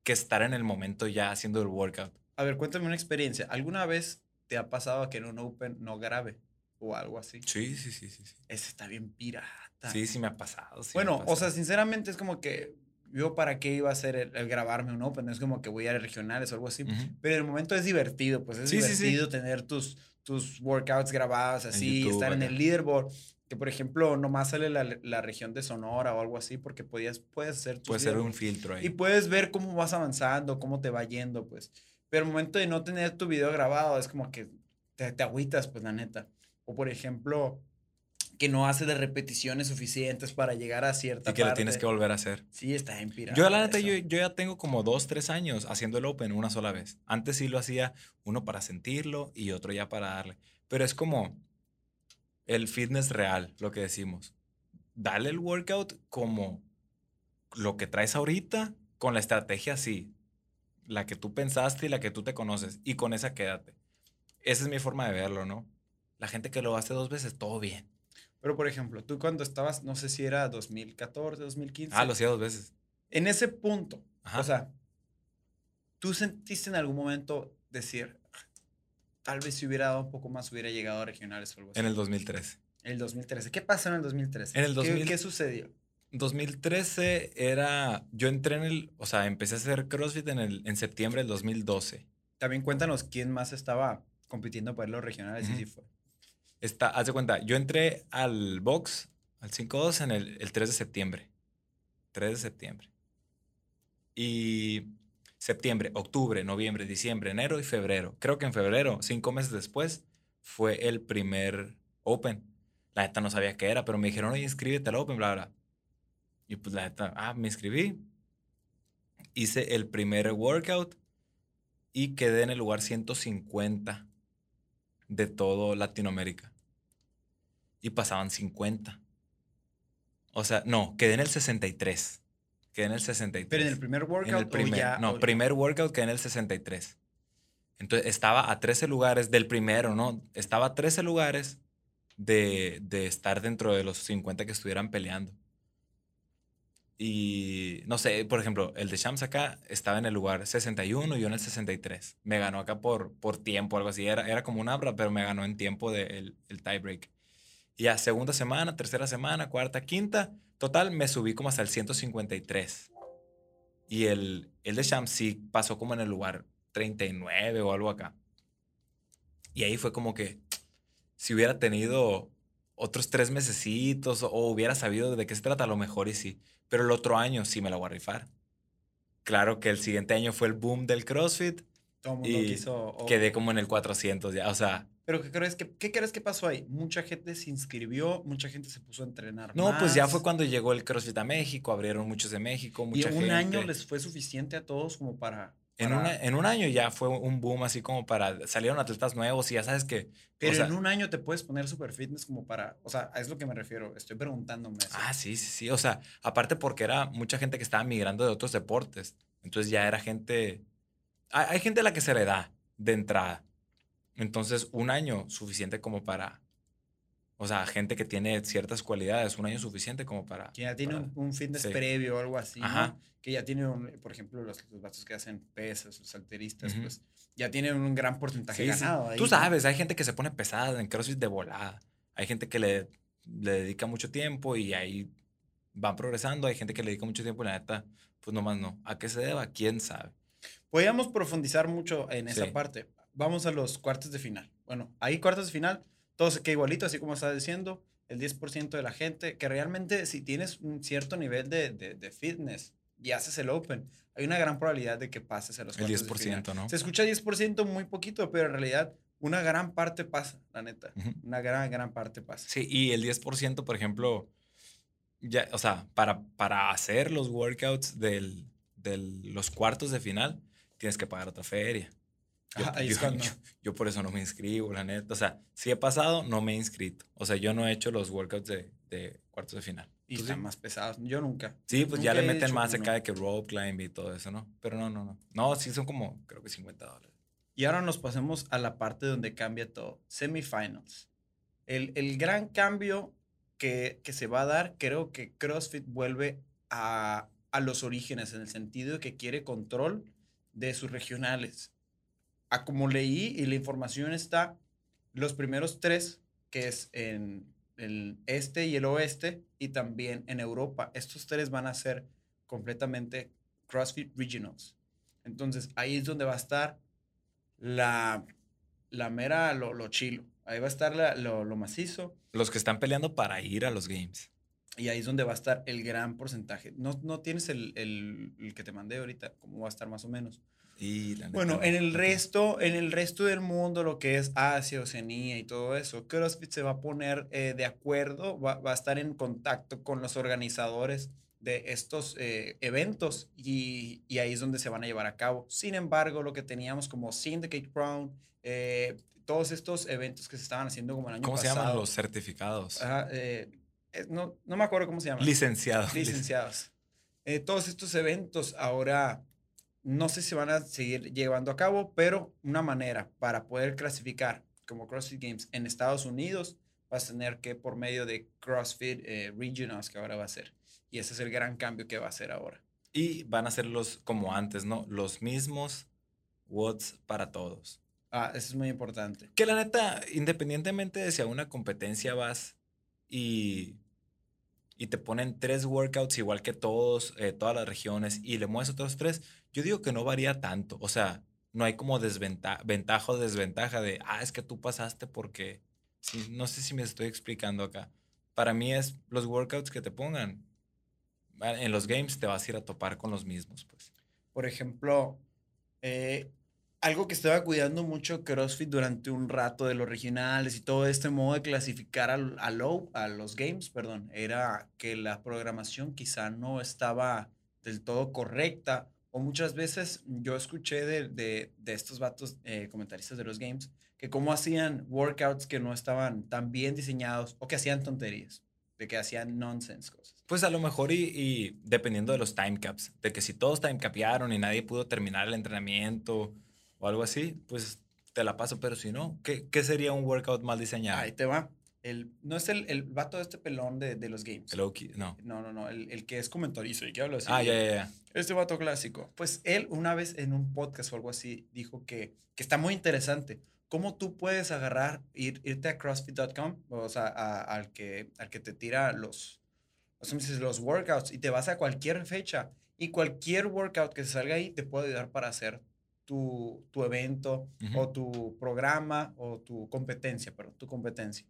[SPEAKER 1] que estar en el momento ya haciendo el workout.
[SPEAKER 2] A ver, cuéntame una experiencia. ¿Alguna vez te ha pasado que en un open no grabe o algo así?
[SPEAKER 1] Sí, sí, sí, sí. sí.
[SPEAKER 2] Ese está bien pirata.
[SPEAKER 1] Sí, sí me ha pasado. sí me ha
[SPEAKER 2] bueno, o sea, sinceramente es como que yo para qué iba a hacer el, el grabarme un open, es como que voy a ir a regionales o algo así, pero en el momento es divertido, pues es
[SPEAKER 1] Sí, sí, sí.
[SPEAKER 2] divertido tener tus, tus workouts grabados así,
[SPEAKER 1] YouTube,
[SPEAKER 2] estar en el leaderboard, que por ejemplo nomás sale la, la región de Sonora o algo así, porque podías, puedes hacer tus
[SPEAKER 1] Puede ser un filtro ahí.
[SPEAKER 2] Y puedes ver cómo vas avanzando, cómo te va yendo, pues. Pero el momento de no tener tu video grabado es como que te, te agüitas, pues, la neta. O por ejemplo, que no hace de repeticiones suficientes para llegar a cierta
[SPEAKER 1] Y que lo tienes que volver a hacer.
[SPEAKER 2] Sí, está inspirado.
[SPEAKER 1] Yo, la neta, yo, yo, ya tengo como dos, tres años haciendo el Open una sola vez. Antes sí lo hacía uno para sentirlo y otro ya para darle. Pero es como el fitness real, lo que decimos. Dale el workout como lo que traes ahorita, con la estrategia así. La que tú pensaste y la que tú te conoces. Y con esa quédate. Esa es mi forma de verlo, ¿no? La gente que lo hace dos veces, todo bien.
[SPEAKER 2] Pero, por ejemplo, tú cuando estabas, no sé si era 2014, 2015.
[SPEAKER 1] Ah, lo hacía dos veces.
[SPEAKER 2] En ese punto, o sea, ¿tú sentiste en algún momento decir, tal vez si hubiera dado un poco más, hubiera llegado a regionales o algo así?
[SPEAKER 1] En el 2013.
[SPEAKER 2] En el 2013. ¿Qué pasó en el 2013?
[SPEAKER 1] En el 2000,
[SPEAKER 2] ¿Qué, ¿Qué, sucedió?
[SPEAKER 1] 2013 era, yo entré en el, o sea, empecé a hacer CrossFit en, el, en septiembre del 2012.
[SPEAKER 2] También cuéntanos quién más estaba compitiendo para los regionales uh -huh. y si fue.
[SPEAKER 1] Está, haz de cuenta, yo entré al box, al 5-2 en el, el 3 de septiembre. 3 de septiembre. Y septiembre, octubre, noviembre, diciembre, enero y febrero. Creo que en febrero, cinco meses después, fue el primer Open. La neta no sabía qué era, pero me dijeron, oye, inscríbete al Open, bla, bla. Y pues la neta, ah, me inscribí. Hice el primer workout y quedé en el lugar 150 de todo Latinoamérica. Y pasaban 50. O sea, no, quedé en el 63. Quedé en el 63.
[SPEAKER 2] Pero en el primer workout.
[SPEAKER 1] En el primer, ya, no, primer workout quedé en el 63. Entonces estaba a 13 lugares del primero, ¿no? Estaba a 13 lugares de, de estar dentro de los 50 que estuvieran peleando. Y no sé, por ejemplo, el de Shams acá estaba en el lugar 61 y yo en el 63. Me ganó acá por, por tiempo, algo así. Era, era como una abra, pero me ganó en tiempo del de el tiebreak. Y a segunda semana, tercera semana, cuarta, quinta, total, me subí como hasta el 153. Y el, el de Shams sí pasó como en el lugar 39 o algo acá. Y ahí fue como que si hubiera tenido otros tres mesecitos o hubiera sabido de qué se trata, a lo mejor y sí. Pero el otro año sí me la voy a rifar. Claro que el siguiente año fue el boom del CrossFit.
[SPEAKER 2] Todo mundo
[SPEAKER 1] y
[SPEAKER 2] quiso. oh.
[SPEAKER 1] quedé como en el 400 ya. O sea,
[SPEAKER 2] Pero ¿qué crees, que, ¿qué crees que pasó ahí? Mucha gente se inscribió, mucha gente se puso a entrenar.
[SPEAKER 1] no, pues ya
[SPEAKER 2] más.
[SPEAKER 1] fue cuando llegó el CrossFit a México, abrieron muchos de México, mucha
[SPEAKER 2] y un
[SPEAKER 1] gente.
[SPEAKER 2] año les fue suficiente a todos como para.
[SPEAKER 1] En,
[SPEAKER 2] para-
[SPEAKER 1] una- en un año ya fue un boom así como para... Salieron atletas nuevos y ya sabes que...
[SPEAKER 2] Pero
[SPEAKER 1] o sea,
[SPEAKER 2] en un año te puedes poner super fitness como para. O sea, a es lo que me refiero. Estoy preguntándome. eso.
[SPEAKER 1] Ah, sí, sí, sí. O sea, aparte porque era mucha gente que estaba migrando de otros deportes. Entonces ya era gente... Hay, hay gente a la que se le da de entrada. Entonces, un año suficiente como para... O sea, gente que tiene ciertas cualidades, un año suficiente como para...
[SPEAKER 2] Que ya tiene
[SPEAKER 1] para-
[SPEAKER 2] un, un fitness
[SPEAKER 1] sí.
[SPEAKER 2] previo o algo así. ¿no?
[SPEAKER 1] Ajá.
[SPEAKER 2] Que ya tiene, un- por ejemplo, los, los vatos que hacen pesas, los alteristas,
[SPEAKER 1] Ujú.
[SPEAKER 2] pues ya tienen un gran porcentaje
[SPEAKER 1] Sí, sí.
[SPEAKER 2] ganado. ahí,
[SPEAKER 1] Tú
[SPEAKER 2] ¿no?
[SPEAKER 1] sabes, hay gente que se pone pesada en CrossFit de volada. Hay gente que le, le dedica mucho tiempo y ahí van progresando. Hay gente que le dedica mucho tiempo y la neta, pues nomás no. ¿A qué se deba? ¿Quién sabe?
[SPEAKER 2] Podríamos profundizar mucho en esa
[SPEAKER 1] Sí.
[SPEAKER 2] parte. Vamos a los cuartos de final. Bueno, ahí cuartos de final, todo se queda igualito, así como estaba diciendo. El 10% de la gente, que realmente si tienes un cierto nivel de, de, de fitness y haces el Open, hay una gran probabilidad de que pases a los
[SPEAKER 1] El
[SPEAKER 2] cuartos de final.
[SPEAKER 1] 10%, ¿no?
[SPEAKER 2] Se escucha 10% muy poquito, pero en realidad una gran parte pasa, la neta.
[SPEAKER 1] Ujú.
[SPEAKER 2] Una gran, gran parte pasa.
[SPEAKER 1] Sí, y el 10%, por ejemplo, ya, o sea, para, para hacer los workouts del, de los cuartos de final, tienes que pagar otra feria. Yo, yo- yo- yo por eso no me inscribo, la neta. O sea, si he pasado, no me he inscrito. O sea, yo no he hecho los workouts de, de cuartos de final.
[SPEAKER 2] Y
[SPEAKER 1] ¿Tú
[SPEAKER 2] están
[SPEAKER 1] sí?
[SPEAKER 2] más pesados. Yo nunca.
[SPEAKER 1] Sí, pues ya
[SPEAKER 2] Nunca
[SPEAKER 1] le
[SPEAKER 2] he
[SPEAKER 1] meten más
[SPEAKER 2] uno.
[SPEAKER 1] acá de que rope climb y todo eso, ¿no? Pero no, no, no. No, sí son como, creo que 50 dólares.
[SPEAKER 2] Y ahora nos pasemos a la parte donde cambia todo. Semifinals. El, el gran cambio que, que se va a dar, creo que CrossFit vuelve a, a los orígenes, en el sentido de que quiere control de sus regionales. A como leí y la información está, los primeros tres, que es en el este y el oeste, y también en Europa. Estos tres van a ser completamente CrossFit Regionals. Entonces, ahí es donde va a estar la, la mera, lo, lo chilo. Ahí va a estar la- lo, lo macizo.
[SPEAKER 1] Los que están peleando para ir a los games.
[SPEAKER 2] Y ahí es donde va a estar el gran porcentaje. No, no tienes el, el, el que te mandé ahorita, cómo va a estar más o menos.
[SPEAKER 1] Y la
[SPEAKER 2] Bueno,
[SPEAKER 1] no.
[SPEAKER 2] en el resto, en el resto del mundo, lo que es Asia, Oceanía y todo eso, CrossFit se va a poner eh, de acuerdo, va, va a estar en contacto con los organizadores de estos eh, eventos y, y ahí es donde se van a llevar a cabo. Sin embargo, lo que teníamos como Syndicate Crown, eh, todos estos eventos que se estaban haciendo como el año
[SPEAKER 1] ¿Cómo se
[SPEAKER 2] pasado.
[SPEAKER 1] llaman los certificados?
[SPEAKER 2] Ajá, eh, no, no me acuerdo cómo se llaman
[SPEAKER 1] Licenciados.
[SPEAKER 2] licenciados. Eh, todos estos eventos ahora no sé si van a seguir llevando a cabo, pero una manera para poder clasificar como CrossFit Games en Estados Unidos vas a tener que por medio de CrossFit eh, Regionals que ahora va a ser. Y ese es el gran cambio que va a hacer ahora.
[SPEAKER 1] Y van a ser los, como antes, ¿no? Los mismos watts para todos.
[SPEAKER 2] Ah, eso es muy importante.
[SPEAKER 1] Que la neta, independientemente de si a una competencia vas y, y te ponen tres workouts igual que todos, eh, todas las regiones, y le mueves otros tres, yo digo que no varía tanto. O sea, no hay como desventaja ventaja o desventaja de, ah, es que tú pasaste porque... Sí, no sé si me estoy explicando acá. Para mí es los workouts que te pongan. ah, En los games te vas a ir a topar con los mismos, pues.
[SPEAKER 2] Por ejemplo, eh, algo que estaba cuidando mucho CrossFit durante un rato de los regionales y todo este modo de clasificar al- a, low, a los games, perdón, era que la programación quizá no estaba del todo correcta. O muchas veces yo escuché de, de- de estos vatos eh, comentaristas de los games que cómo hacían workouts que no estaban tan bien diseñados o que hacían tonterías, de que hacían nonsense cosas.
[SPEAKER 1] Pues a lo mejor y, y dependiendo de los time caps, de que si todos time capearon y nadie pudo terminar el entrenamiento o algo así, pues te la paso, pero si no, ¿qué, qué sería un workout mal diseñado?
[SPEAKER 2] Ahí te va. El, no es el, el vato de este pelón de, de los games.
[SPEAKER 1] El Oki- no.
[SPEAKER 2] No, no, no. El, el que es comentarista y que habla así.
[SPEAKER 1] Ah, ya, ya, ya.
[SPEAKER 2] Este vato clásico. Pues él una vez en un podcast o algo así dijo que, que está muy interesante. ¿Cómo tú puedes agarrar, ir, irte a CrossFit.com, o sea, a- al, que, al que te tira los, los workouts y te vas a cualquier fecha y cualquier workout que se salga ahí te puede ayudar para hacer tu, tu evento
[SPEAKER 1] Ujú.
[SPEAKER 2] o tu programa o tu competencia, perdón, tu competencia.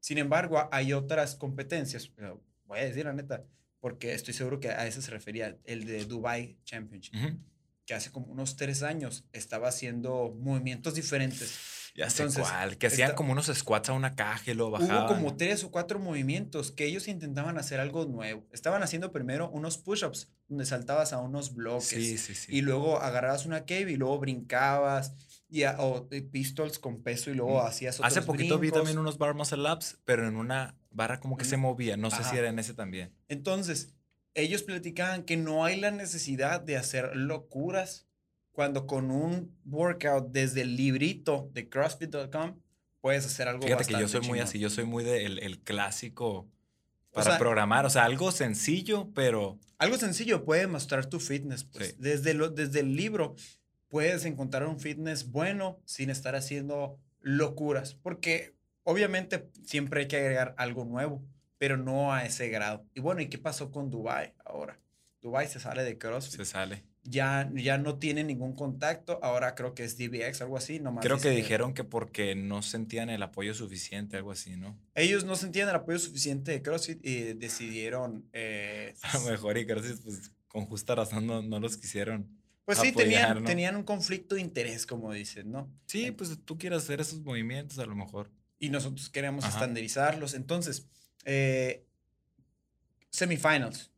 [SPEAKER 2] Sin embargo, hay otras competencias, pero voy a decir la neta, porque estoy seguro que a ese se refería, el de Dubai Championship,
[SPEAKER 1] Ujú.
[SPEAKER 2] que hace como unos tres años estaba haciendo movimientos diferentes.
[SPEAKER 1] Ya sé
[SPEAKER 2] Entonces,
[SPEAKER 1] cuál. Que hacían
[SPEAKER 2] esta-
[SPEAKER 1] como unos squats a una caja y lo bajaban.
[SPEAKER 2] Hubo como tres o cuatro movimientos que ellos intentaban hacer algo nuevo. Estaban haciendo primero unos push-ups, donde saltabas a unos bloques.
[SPEAKER 1] Sí, sí, sí.
[SPEAKER 2] Y luego agarrabas una cave y luego brincabas. Y a- o eh, pistols con peso y luego hacías otros
[SPEAKER 1] Hace poquito vi
[SPEAKER 2] brincos.
[SPEAKER 1] también unos bar muscle ups, pero en una barra como que se movía. No sé si
[SPEAKER 2] Ajá.
[SPEAKER 1] era en ese también.
[SPEAKER 2] Entonces, ellos platicaban que no hay la necesidad de hacer locuras cuando con un workout desde el librito de CrossFit.com puedes hacer algo
[SPEAKER 1] Fíjate que yo
[SPEAKER 2] bastante
[SPEAKER 1] soy muy
[SPEAKER 2] chingón.
[SPEAKER 1] así. Yo soy muy del el clásico
[SPEAKER 2] O
[SPEAKER 1] para
[SPEAKER 2] sea,
[SPEAKER 1] programar. O sea, algo sencillo, pero
[SPEAKER 2] Algo sencillo puede mostrar tu fitness. Pues.
[SPEAKER 1] Sí.
[SPEAKER 2] Desde, lo, desde el libro puedes encontrar un fitness bueno sin estar haciendo locuras. Porque obviamente siempre hay que agregar algo nuevo, pero no a ese grado. Y bueno, ¿y qué pasó con Dubai ahora? Dubai se sale de CrossFit.
[SPEAKER 1] se sale.
[SPEAKER 2] Ya, ya no tiene ningún contacto. Ahora creo que es DBX, algo así. Nomás
[SPEAKER 1] Creo que dijeron que porque no sentían el apoyo suficiente, algo así, ¿no?
[SPEAKER 2] Ellos no sentían el apoyo suficiente de CrossFit y decidieron. eh,
[SPEAKER 1] A lo mejor y gracias, pues con justa razón no, no los quisieron.
[SPEAKER 2] pues sí,
[SPEAKER 1] apoyar,
[SPEAKER 2] tenían,
[SPEAKER 1] ¿no?
[SPEAKER 2] tenían un conflicto de interés, como dicen, ¿no?
[SPEAKER 1] Sí, pues tú quieres hacer esos movimientos a lo mejor.
[SPEAKER 2] Y nosotros queremos
[SPEAKER 1] Ajá.
[SPEAKER 2] estandarizarlos. Entonces, eh, semifinals.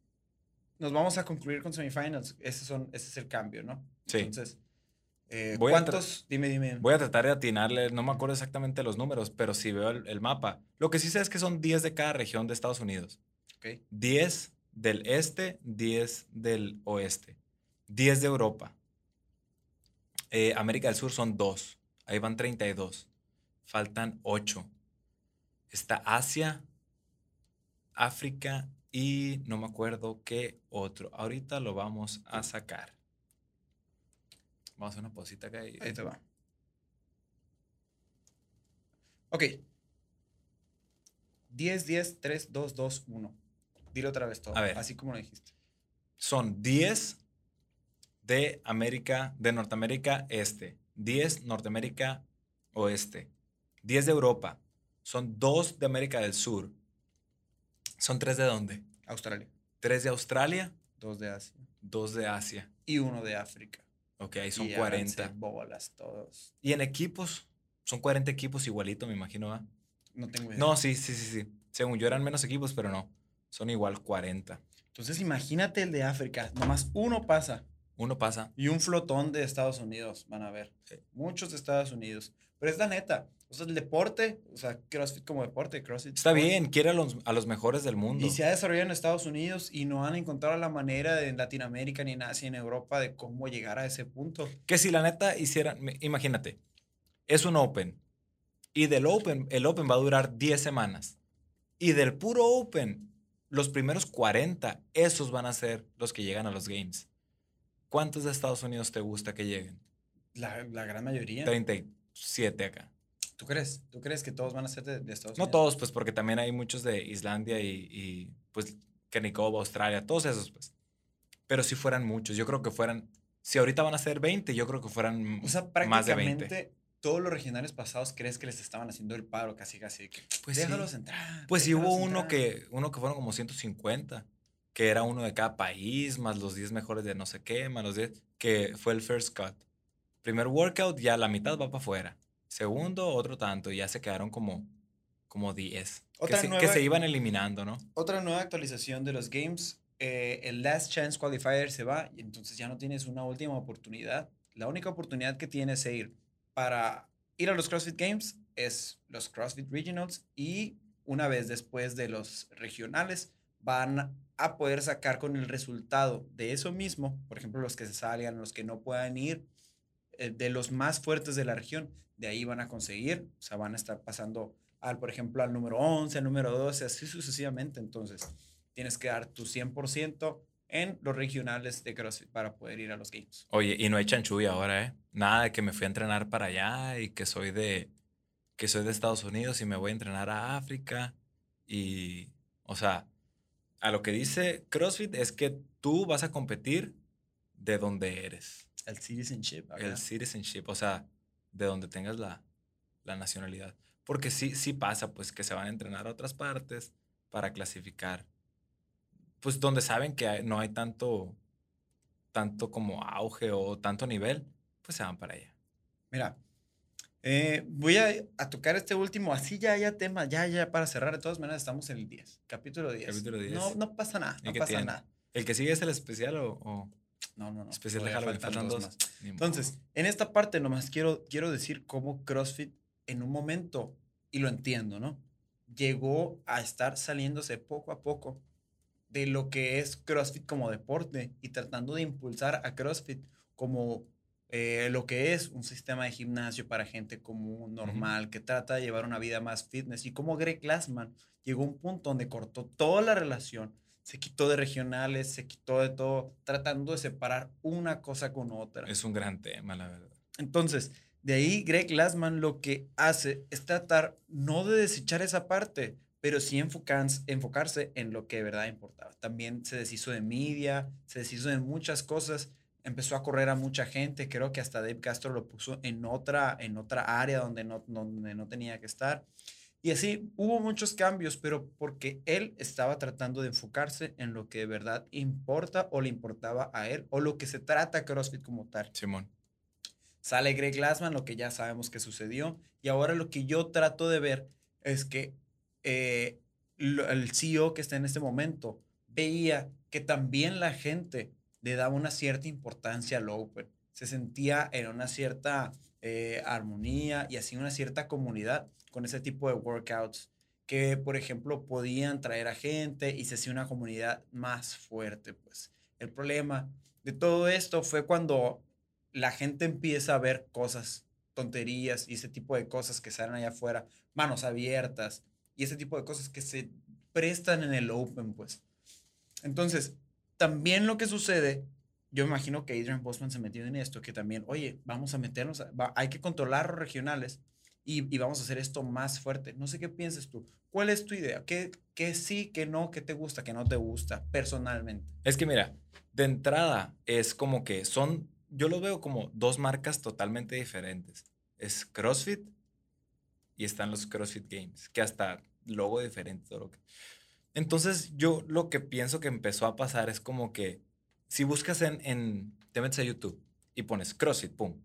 [SPEAKER 2] Nos vamos a concluir con semifinals. Ese, son, ese es el cambio, ¿no?
[SPEAKER 1] Sí.
[SPEAKER 2] Entonces, eh,
[SPEAKER 1] Voy a tra-
[SPEAKER 2] ¿cuántos? Dime, dime.
[SPEAKER 1] Voy a tratar de atinarle, no me acuerdo exactamente los números, pero si veo el, el mapa. Lo que sí sé es que son 10 de cada región de Estados Unidos.
[SPEAKER 2] Ok.
[SPEAKER 1] 10 del este, 10 del oeste, 10 de Europa. Eh, América del Sur son 2, ahí van 32. Faltan 8. Está Asia, África y no me acuerdo qué otro. Ahorita lo vamos a sacar. Vamos a hacer una posita acá. y-
[SPEAKER 2] Ahí te va. Ok. 10, 10, 3, 2, 2, 1. Dilo otra vez todo.
[SPEAKER 1] A ver.
[SPEAKER 2] Así como lo dijiste.
[SPEAKER 1] son 10 de América, de Norteamérica Este, 10 Norteamérica Oeste, 10 de Europa, son 2 de América del Sur. ¿Son 3 de dónde?
[SPEAKER 2] Australia.
[SPEAKER 1] Tres de Australia,
[SPEAKER 2] Dos de Asia.
[SPEAKER 1] dos de Asia.
[SPEAKER 2] Y uno de África.
[SPEAKER 1] Ok, ahí son
[SPEAKER 2] Y háganse
[SPEAKER 1] 40.
[SPEAKER 2] bolas todos.
[SPEAKER 1] Y en equipos, son 40 equipos igualito, me imagino, ¿va?
[SPEAKER 2] No tengo idea.
[SPEAKER 1] No, sí, sí, sí, sí. Según yo eran menos equipos, pero no. Son igual 40.
[SPEAKER 2] Entonces imagínate el de África. Nomás uno pasa.
[SPEAKER 1] Uno pasa.
[SPEAKER 2] Y un flotón de Estados Unidos, van a ver.
[SPEAKER 1] Sí.
[SPEAKER 2] Muchos de Estados Unidos. Pero es la neta. O sea, el deporte, o sea, CrossFit como deporte, CrossFit.
[SPEAKER 1] Está
[SPEAKER 2] sport,
[SPEAKER 1] bien, quiere a los, a los mejores del mundo.
[SPEAKER 2] Y se ha desarrollado en Estados Unidos y no han encontrado la manera de, en Latinoamérica ni en Asia, en Europa, de cómo llegar a ese punto.
[SPEAKER 1] Que si la neta hicieran, imagínate, es un Open. Y del Open, el Open va a durar 10 semanas. Y del puro Open, los primeros 40, esos van a ser los que llegan a los Games. ¿Cuántos de Estados Unidos te gusta que lleguen?
[SPEAKER 2] La, la gran mayoría.
[SPEAKER 1] 37 acá.
[SPEAKER 2] ¿Tú crees? ¿Tú crees que todos van a ser de, de Estados
[SPEAKER 1] No
[SPEAKER 2] Unidos?
[SPEAKER 1] todos, pues porque también hay muchos de Islandia y, y pues Kenikov, Australia, todos esos, pues. Pero si fueran muchos, yo creo que fueran, si ahorita van a ser 20, yo creo que fueran
[SPEAKER 2] O sea,
[SPEAKER 1] más de 20.
[SPEAKER 2] prácticamente todos los regionales pasados crees que les estaban haciendo el paro casi casi. que,
[SPEAKER 1] Pues sí.
[SPEAKER 2] déjalos entrar.
[SPEAKER 1] Pues sí hubo uno
[SPEAKER 2] entrar".
[SPEAKER 1] que, uno que fueron como 150, que era uno de cada país, más los 10 mejores de no sé qué, más los 10, que fue el first cut. Primer workout, ya la mitad va para afuera. Segundo, otro tanto, y ya se quedaron como, como 10. Que se, que
[SPEAKER 2] nueva-
[SPEAKER 1] se iban eliminando, ¿no?
[SPEAKER 2] Otra nueva actualización de los games, eh, el Last Chance Qualifier se va y entonces ya no tienes una última oportunidad. La única oportunidad que tienes de ir para ir a los CrossFit Games es los CrossFit Regionals y una vez después de los regionales van a poder sacar con el resultado de eso mismo, por ejemplo, los que se salgan, los que no puedan ir, de los más fuertes de la región, de ahí van a conseguir, o sea, van a estar pasando al, por ejemplo, al número 11, al número 12, así sucesivamente. Entonces, tienes que dar tu 100% en los regionales de CrossFit para poder ir a los games.
[SPEAKER 1] Oye, y no hay chanchuy ahora, ¿eh? Nada de que me fui a entrenar para allá y que soy de, que soy de Estados Unidos y me voy a entrenar a África. Y, o sea, a lo que dice CrossFit es que tú vas a competir de donde eres.
[SPEAKER 2] El citizenship. acá.
[SPEAKER 1] El citizenship, o sea, de donde tengas la, la nacionalidad. Porque sí, sí pasa, pues, que se van a entrenar a otras partes para clasificar. Pues donde saben que hay- no hay tanto, tanto como auge o tanto nivel, pues se van para allá.
[SPEAKER 2] Mira, eh, voy a, a tocar este último, así ya, ya tema, ya, ya para cerrar. De todas maneras, estamos en el 10, capítulo 10.
[SPEAKER 1] Capítulo 10.
[SPEAKER 2] No, no pasa nada,
[SPEAKER 1] ¿Y
[SPEAKER 2] no pasa
[SPEAKER 1] tiene?
[SPEAKER 2] nada.
[SPEAKER 1] ¿El que sigue es el especial o, o
[SPEAKER 2] No, no, no.
[SPEAKER 1] especial de Halloween?
[SPEAKER 2] faltan dos más. Entonces, en esta parte nomás quiero, quiero decir cómo CrossFit en un momento, y lo entiendo, ¿no? Llegó a estar saliéndose poco a poco de lo que es CrossFit como deporte y tratando de impulsar a CrossFit como eh, lo que es un sistema de gimnasio para gente común, normal, que trata de llevar una vida más fitness. Y como Greg Glassman llegó a un punto donde cortó toda la relación, se quitó de regionales, se quitó de todo, tratando de separar una cosa con otra.
[SPEAKER 1] Es un gran tema, la verdad.
[SPEAKER 2] Entonces, de ahí Greg Glassman lo que hace es tratar no de desechar esa parte, pero sí enfocarse, enfocarse en lo que de verdad importaba. También se deshizo de media, se deshizo de muchas cosas, empezó a correr a mucha gente, creo que hasta Dave Castro lo puso en otra, en otra área donde no, donde no tenía que estar. Y así hubo muchos cambios, pero porque él estaba tratando de enfocarse en lo que de verdad importa o le importaba a él o lo que se trata CrossFit como tal.
[SPEAKER 1] Simón.
[SPEAKER 2] Sale Greg Glassman, lo que ya sabemos que sucedió. Y ahora lo que yo trato de ver es que eh, el CEO que está en este momento veía que también la gente le daba una cierta importancia al Open. Se sentía en una cierta eh, armonía y así una cierta comunidad con ese tipo de workouts que, por ejemplo, podían traer a gente y se hacía una comunidad más fuerte. Pues el problema de todo esto fue cuando la gente empieza a ver cosas, tonterías y ese tipo de cosas que salen allá afuera, manos abiertas y ese tipo de cosas que se prestan en el open, pues. Entonces, también lo que sucede, yo imagino que Adrian Bosman se metió en esto, que también, oye, vamos a meternos, hay que controlar los regionales y, vamos a hacer esto más fuerte. No sé qué piensas tú. ¿Cuál es tu idea? ¿Qué, qué sí, qué no, qué te gusta, qué no te gusta personalmente?
[SPEAKER 1] Es que mira, de entrada es como que son, yo los veo como dos marcas totalmente diferentes. Es CrossFit y están los CrossFit Games, que hasta logo diferente. Todo lo que... Entonces, yo lo que pienso que empezó a pasar es como que si buscas en, en te metes a YouTube y pones CrossFit, pum,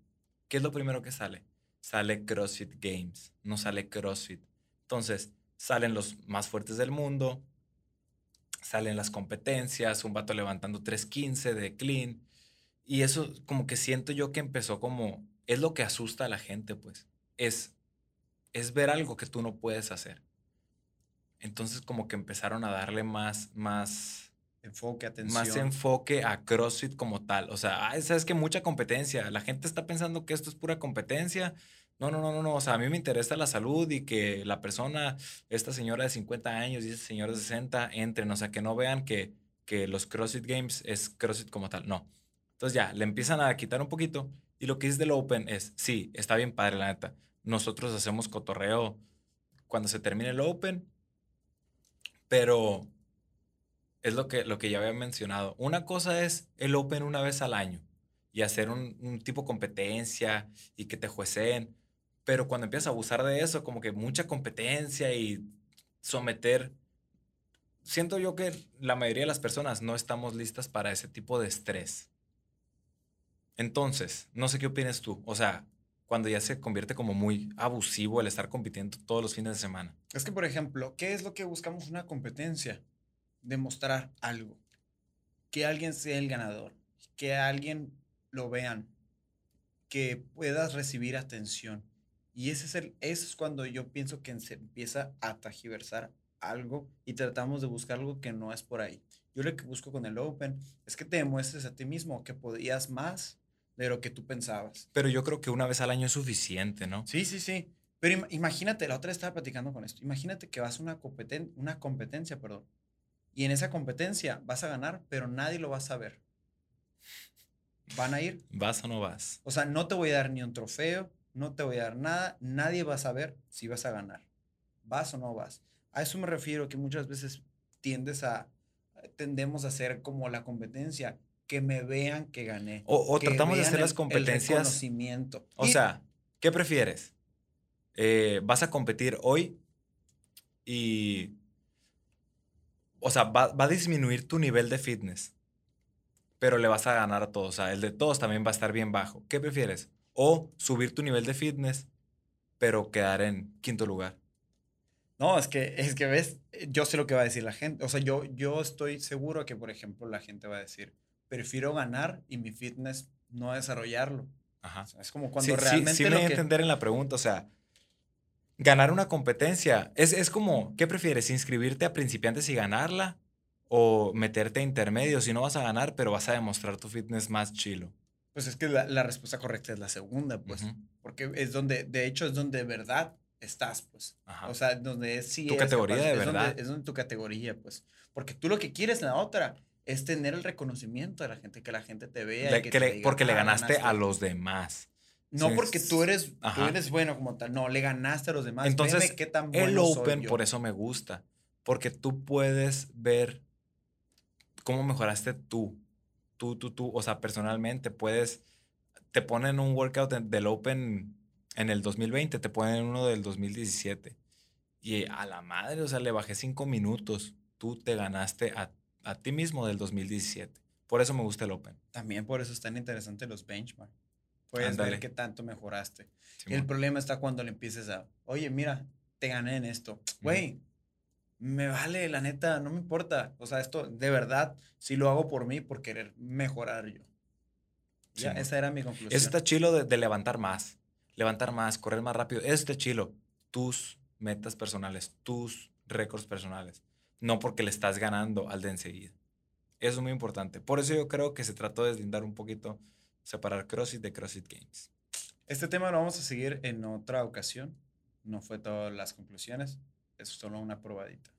[SPEAKER 1] ¿qué es lo primero que sale? Sale CrossFit Games, no sale CrossFit. Entonces, salen los más fuertes del mundo, salen las competencias, un vato levantando 315 de clean. Y eso como que siento yo que empezó como, es lo que asusta a la gente, pues, es, es ver algo que tú no puedes hacer. Entonces como que empezaron a darle más, más...
[SPEAKER 2] Enfoque, atención.
[SPEAKER 1] Más enfoque a CrossFit como tal. O sea, sabes que mucha competencia. La gente está pensando que esto es pura competencia. No, no, no, no, no. O sea, a mí me interesa la salud y que la persona, esta señora de 50 años y ese señor de 60, entren. O sea, que no vean que, que los CrossFit Games es CrossFit como tal. No. Entonces ya, le empiezan a quitar un poquito. Y lo que es del Open es, sí, está bien padre, la neta. Nosotros hacemos cotorreo cuando se termine el Open pero es lo que, lo que ya había mencionado. Una cosa es el Open una vez al año y hacer un, un tipo competencia y que te jueceen. Pero cuando empiezas a abusar de eso, como que mucha competencia y someter, siento yo que la mayoría de las personas no estamos listas para ese tipo de estrés. Entonces, no sé qué opinas tú. O sea, cuando ya se convierte como muy abusivo el estar compitiendo todos los fines de semana.
[SPEAKER 2] Es que, por ejemplo, ¿qué es lo que buscamos una competencia? Demostrar algo. Que alguien sea el ganador. Que alguien lo vean. Que puedas recibir atención. Y ese es, el, eso es cuando yo pienso que se empieza a tajiversar algo y tratamos de buscar algo que no es por ahí. Yo lo que busco con el Open es que te demuestres a ti mismo que podías más de lo que tú pensabas.
[SPEAKER 1] Pero yo creo que una vez al año es suficiente, ¿no?
[SPEAKER 2] Sí, sí, sí. Pero imagínate, la otra estaba platicando con esto. Imagínate que vas a una, competen una competencia, perdón. Y en esa competencia vas a ganar, pero nadie lo va a saber. ¿Van a ir?
[SPEAKER 1] ¿Vas o no vas?
[SPEAKER 2] O sea, no te voy a dar ni un trofeo, no te voy a dar nada, nadie va a saber si vas a ganar. ¿Vas o no vas? A eso me refiero que muchas veces tiendes a, tendemos a hacer como la competencia que me vean que gané.
[SPEAKER 1] O, tratamos de hacer las competencias. El
[SPEAKER 2] reconocimiento.
[SPEAKER 1] O sea, ¿qué prefieres? Eh, vas a competir hoy y. O sea, va, va, a disminuir tu nivel de fitness, pero le vas a ganar a todos. O sea, el de todos también va a estar bien bajo. ¿Qué prefieres? O subir tu nivel de fitness, pero quedar en quinto lugar.
[SPEAKER 2] No, es que, es que ves, yo sé lo que va a decir la gente. O sea, yo, yo estoy seguro que, por ejemplo, la gente va a decir, prefiero ganar y mi fitness no desarrollarlo. Ajá. es como cuando realmente.
[SPEAKER 1] Sí, sí me a entender en la pregunta. O sea, ganar una competencia es, es como, ¿qué prefieres? ¿Inscribirte a principiantes y ganarla? ¿O meterte a intermedios si no vas a ganar, pero vas a demostrar tu fitness más chilo?
[SPEAKER 2] Pues es que la, la respuesta correcta es la segunda, pues. Porque es donde, de hecho, es donde de verdad estás, pues. Ajá. O sea, donde es sí.
[SPEAKER 1] Tu categoría de verdad.
[SPEAKER 2] es donde tu categoría, pues. Porque tú lo que quieres en la otra es tener el reconocimiento de la gente, que la gente te vea.
[SPEAKER 1] porque le ah, ganaste, a los demás.
[SPEAKER 2] No porque tú eres, tú eres bueno como tal, no, le ganaste a los demás.
[SPEAKER 1] Entonces, qué tan bueno el Open por eso me gusta, porque tú puedes ver cómo mejoraste tú, tú, tú, tú, o sea, personalmente puedes, te ponen un workout del Open en el 2020, te ponen uno del 2017 y a la madre, o sea, le bajé cinco minutos, tú te ganaste a a ti mismo del 2017. Por eso me gusta el Open.
[SPEAKER 2] También por eso están interesantes los benchmarks. Puedes ver qué tanto mejoraste. el problema está cuando le empieces a, oye, mira, te gané en esto. Güey, me vale, la neta, no me importa. O sea, esto de verdad, si lo hago por mí, por querer mejorar yo. ya, esa era mi conclusión.
[SPEAKER 1] Eso está chilo de, de, levantar más. Levantar más, correr más rápido. Eso está chilo. Tus metas personales, tus récords personales no porque le estás ganando al de enseguida. Eso es muy importante. Por eso yo creo que se trató de deslindar un poquito, separar CrossFit de CrossFit Games.
[SPEAKER 2] Este tema lo vamos a seguir en otra ocasión. No fue todas las conclusiones, es solo una probadita.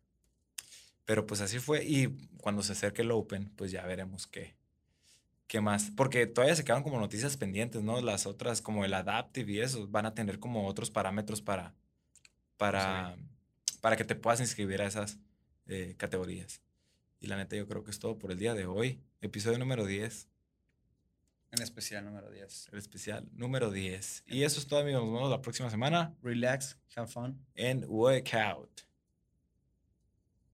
[SPEAKER 1] Pero pues así fue y cuando se acerque el Open, pues ya veremos qué, qué más. Porque todavía se quedan como noticias pendientes, ¿no? Las otras como el Adaptive y eso van a tener como otros parámetros para, para, para que te puedas inscribir a esas categorías. Y la neta, yo creo que es todo por el día de hoy. Episodio número 10.
[SPEAKER 2] En especial número 10.
[SPEAKER 1] El especial número 10. Y eso es todo, amigos. Nos vemos la próxima semana.
[SPEAKER 2] Relax, have fun.
[SPEAKER 1] And work out.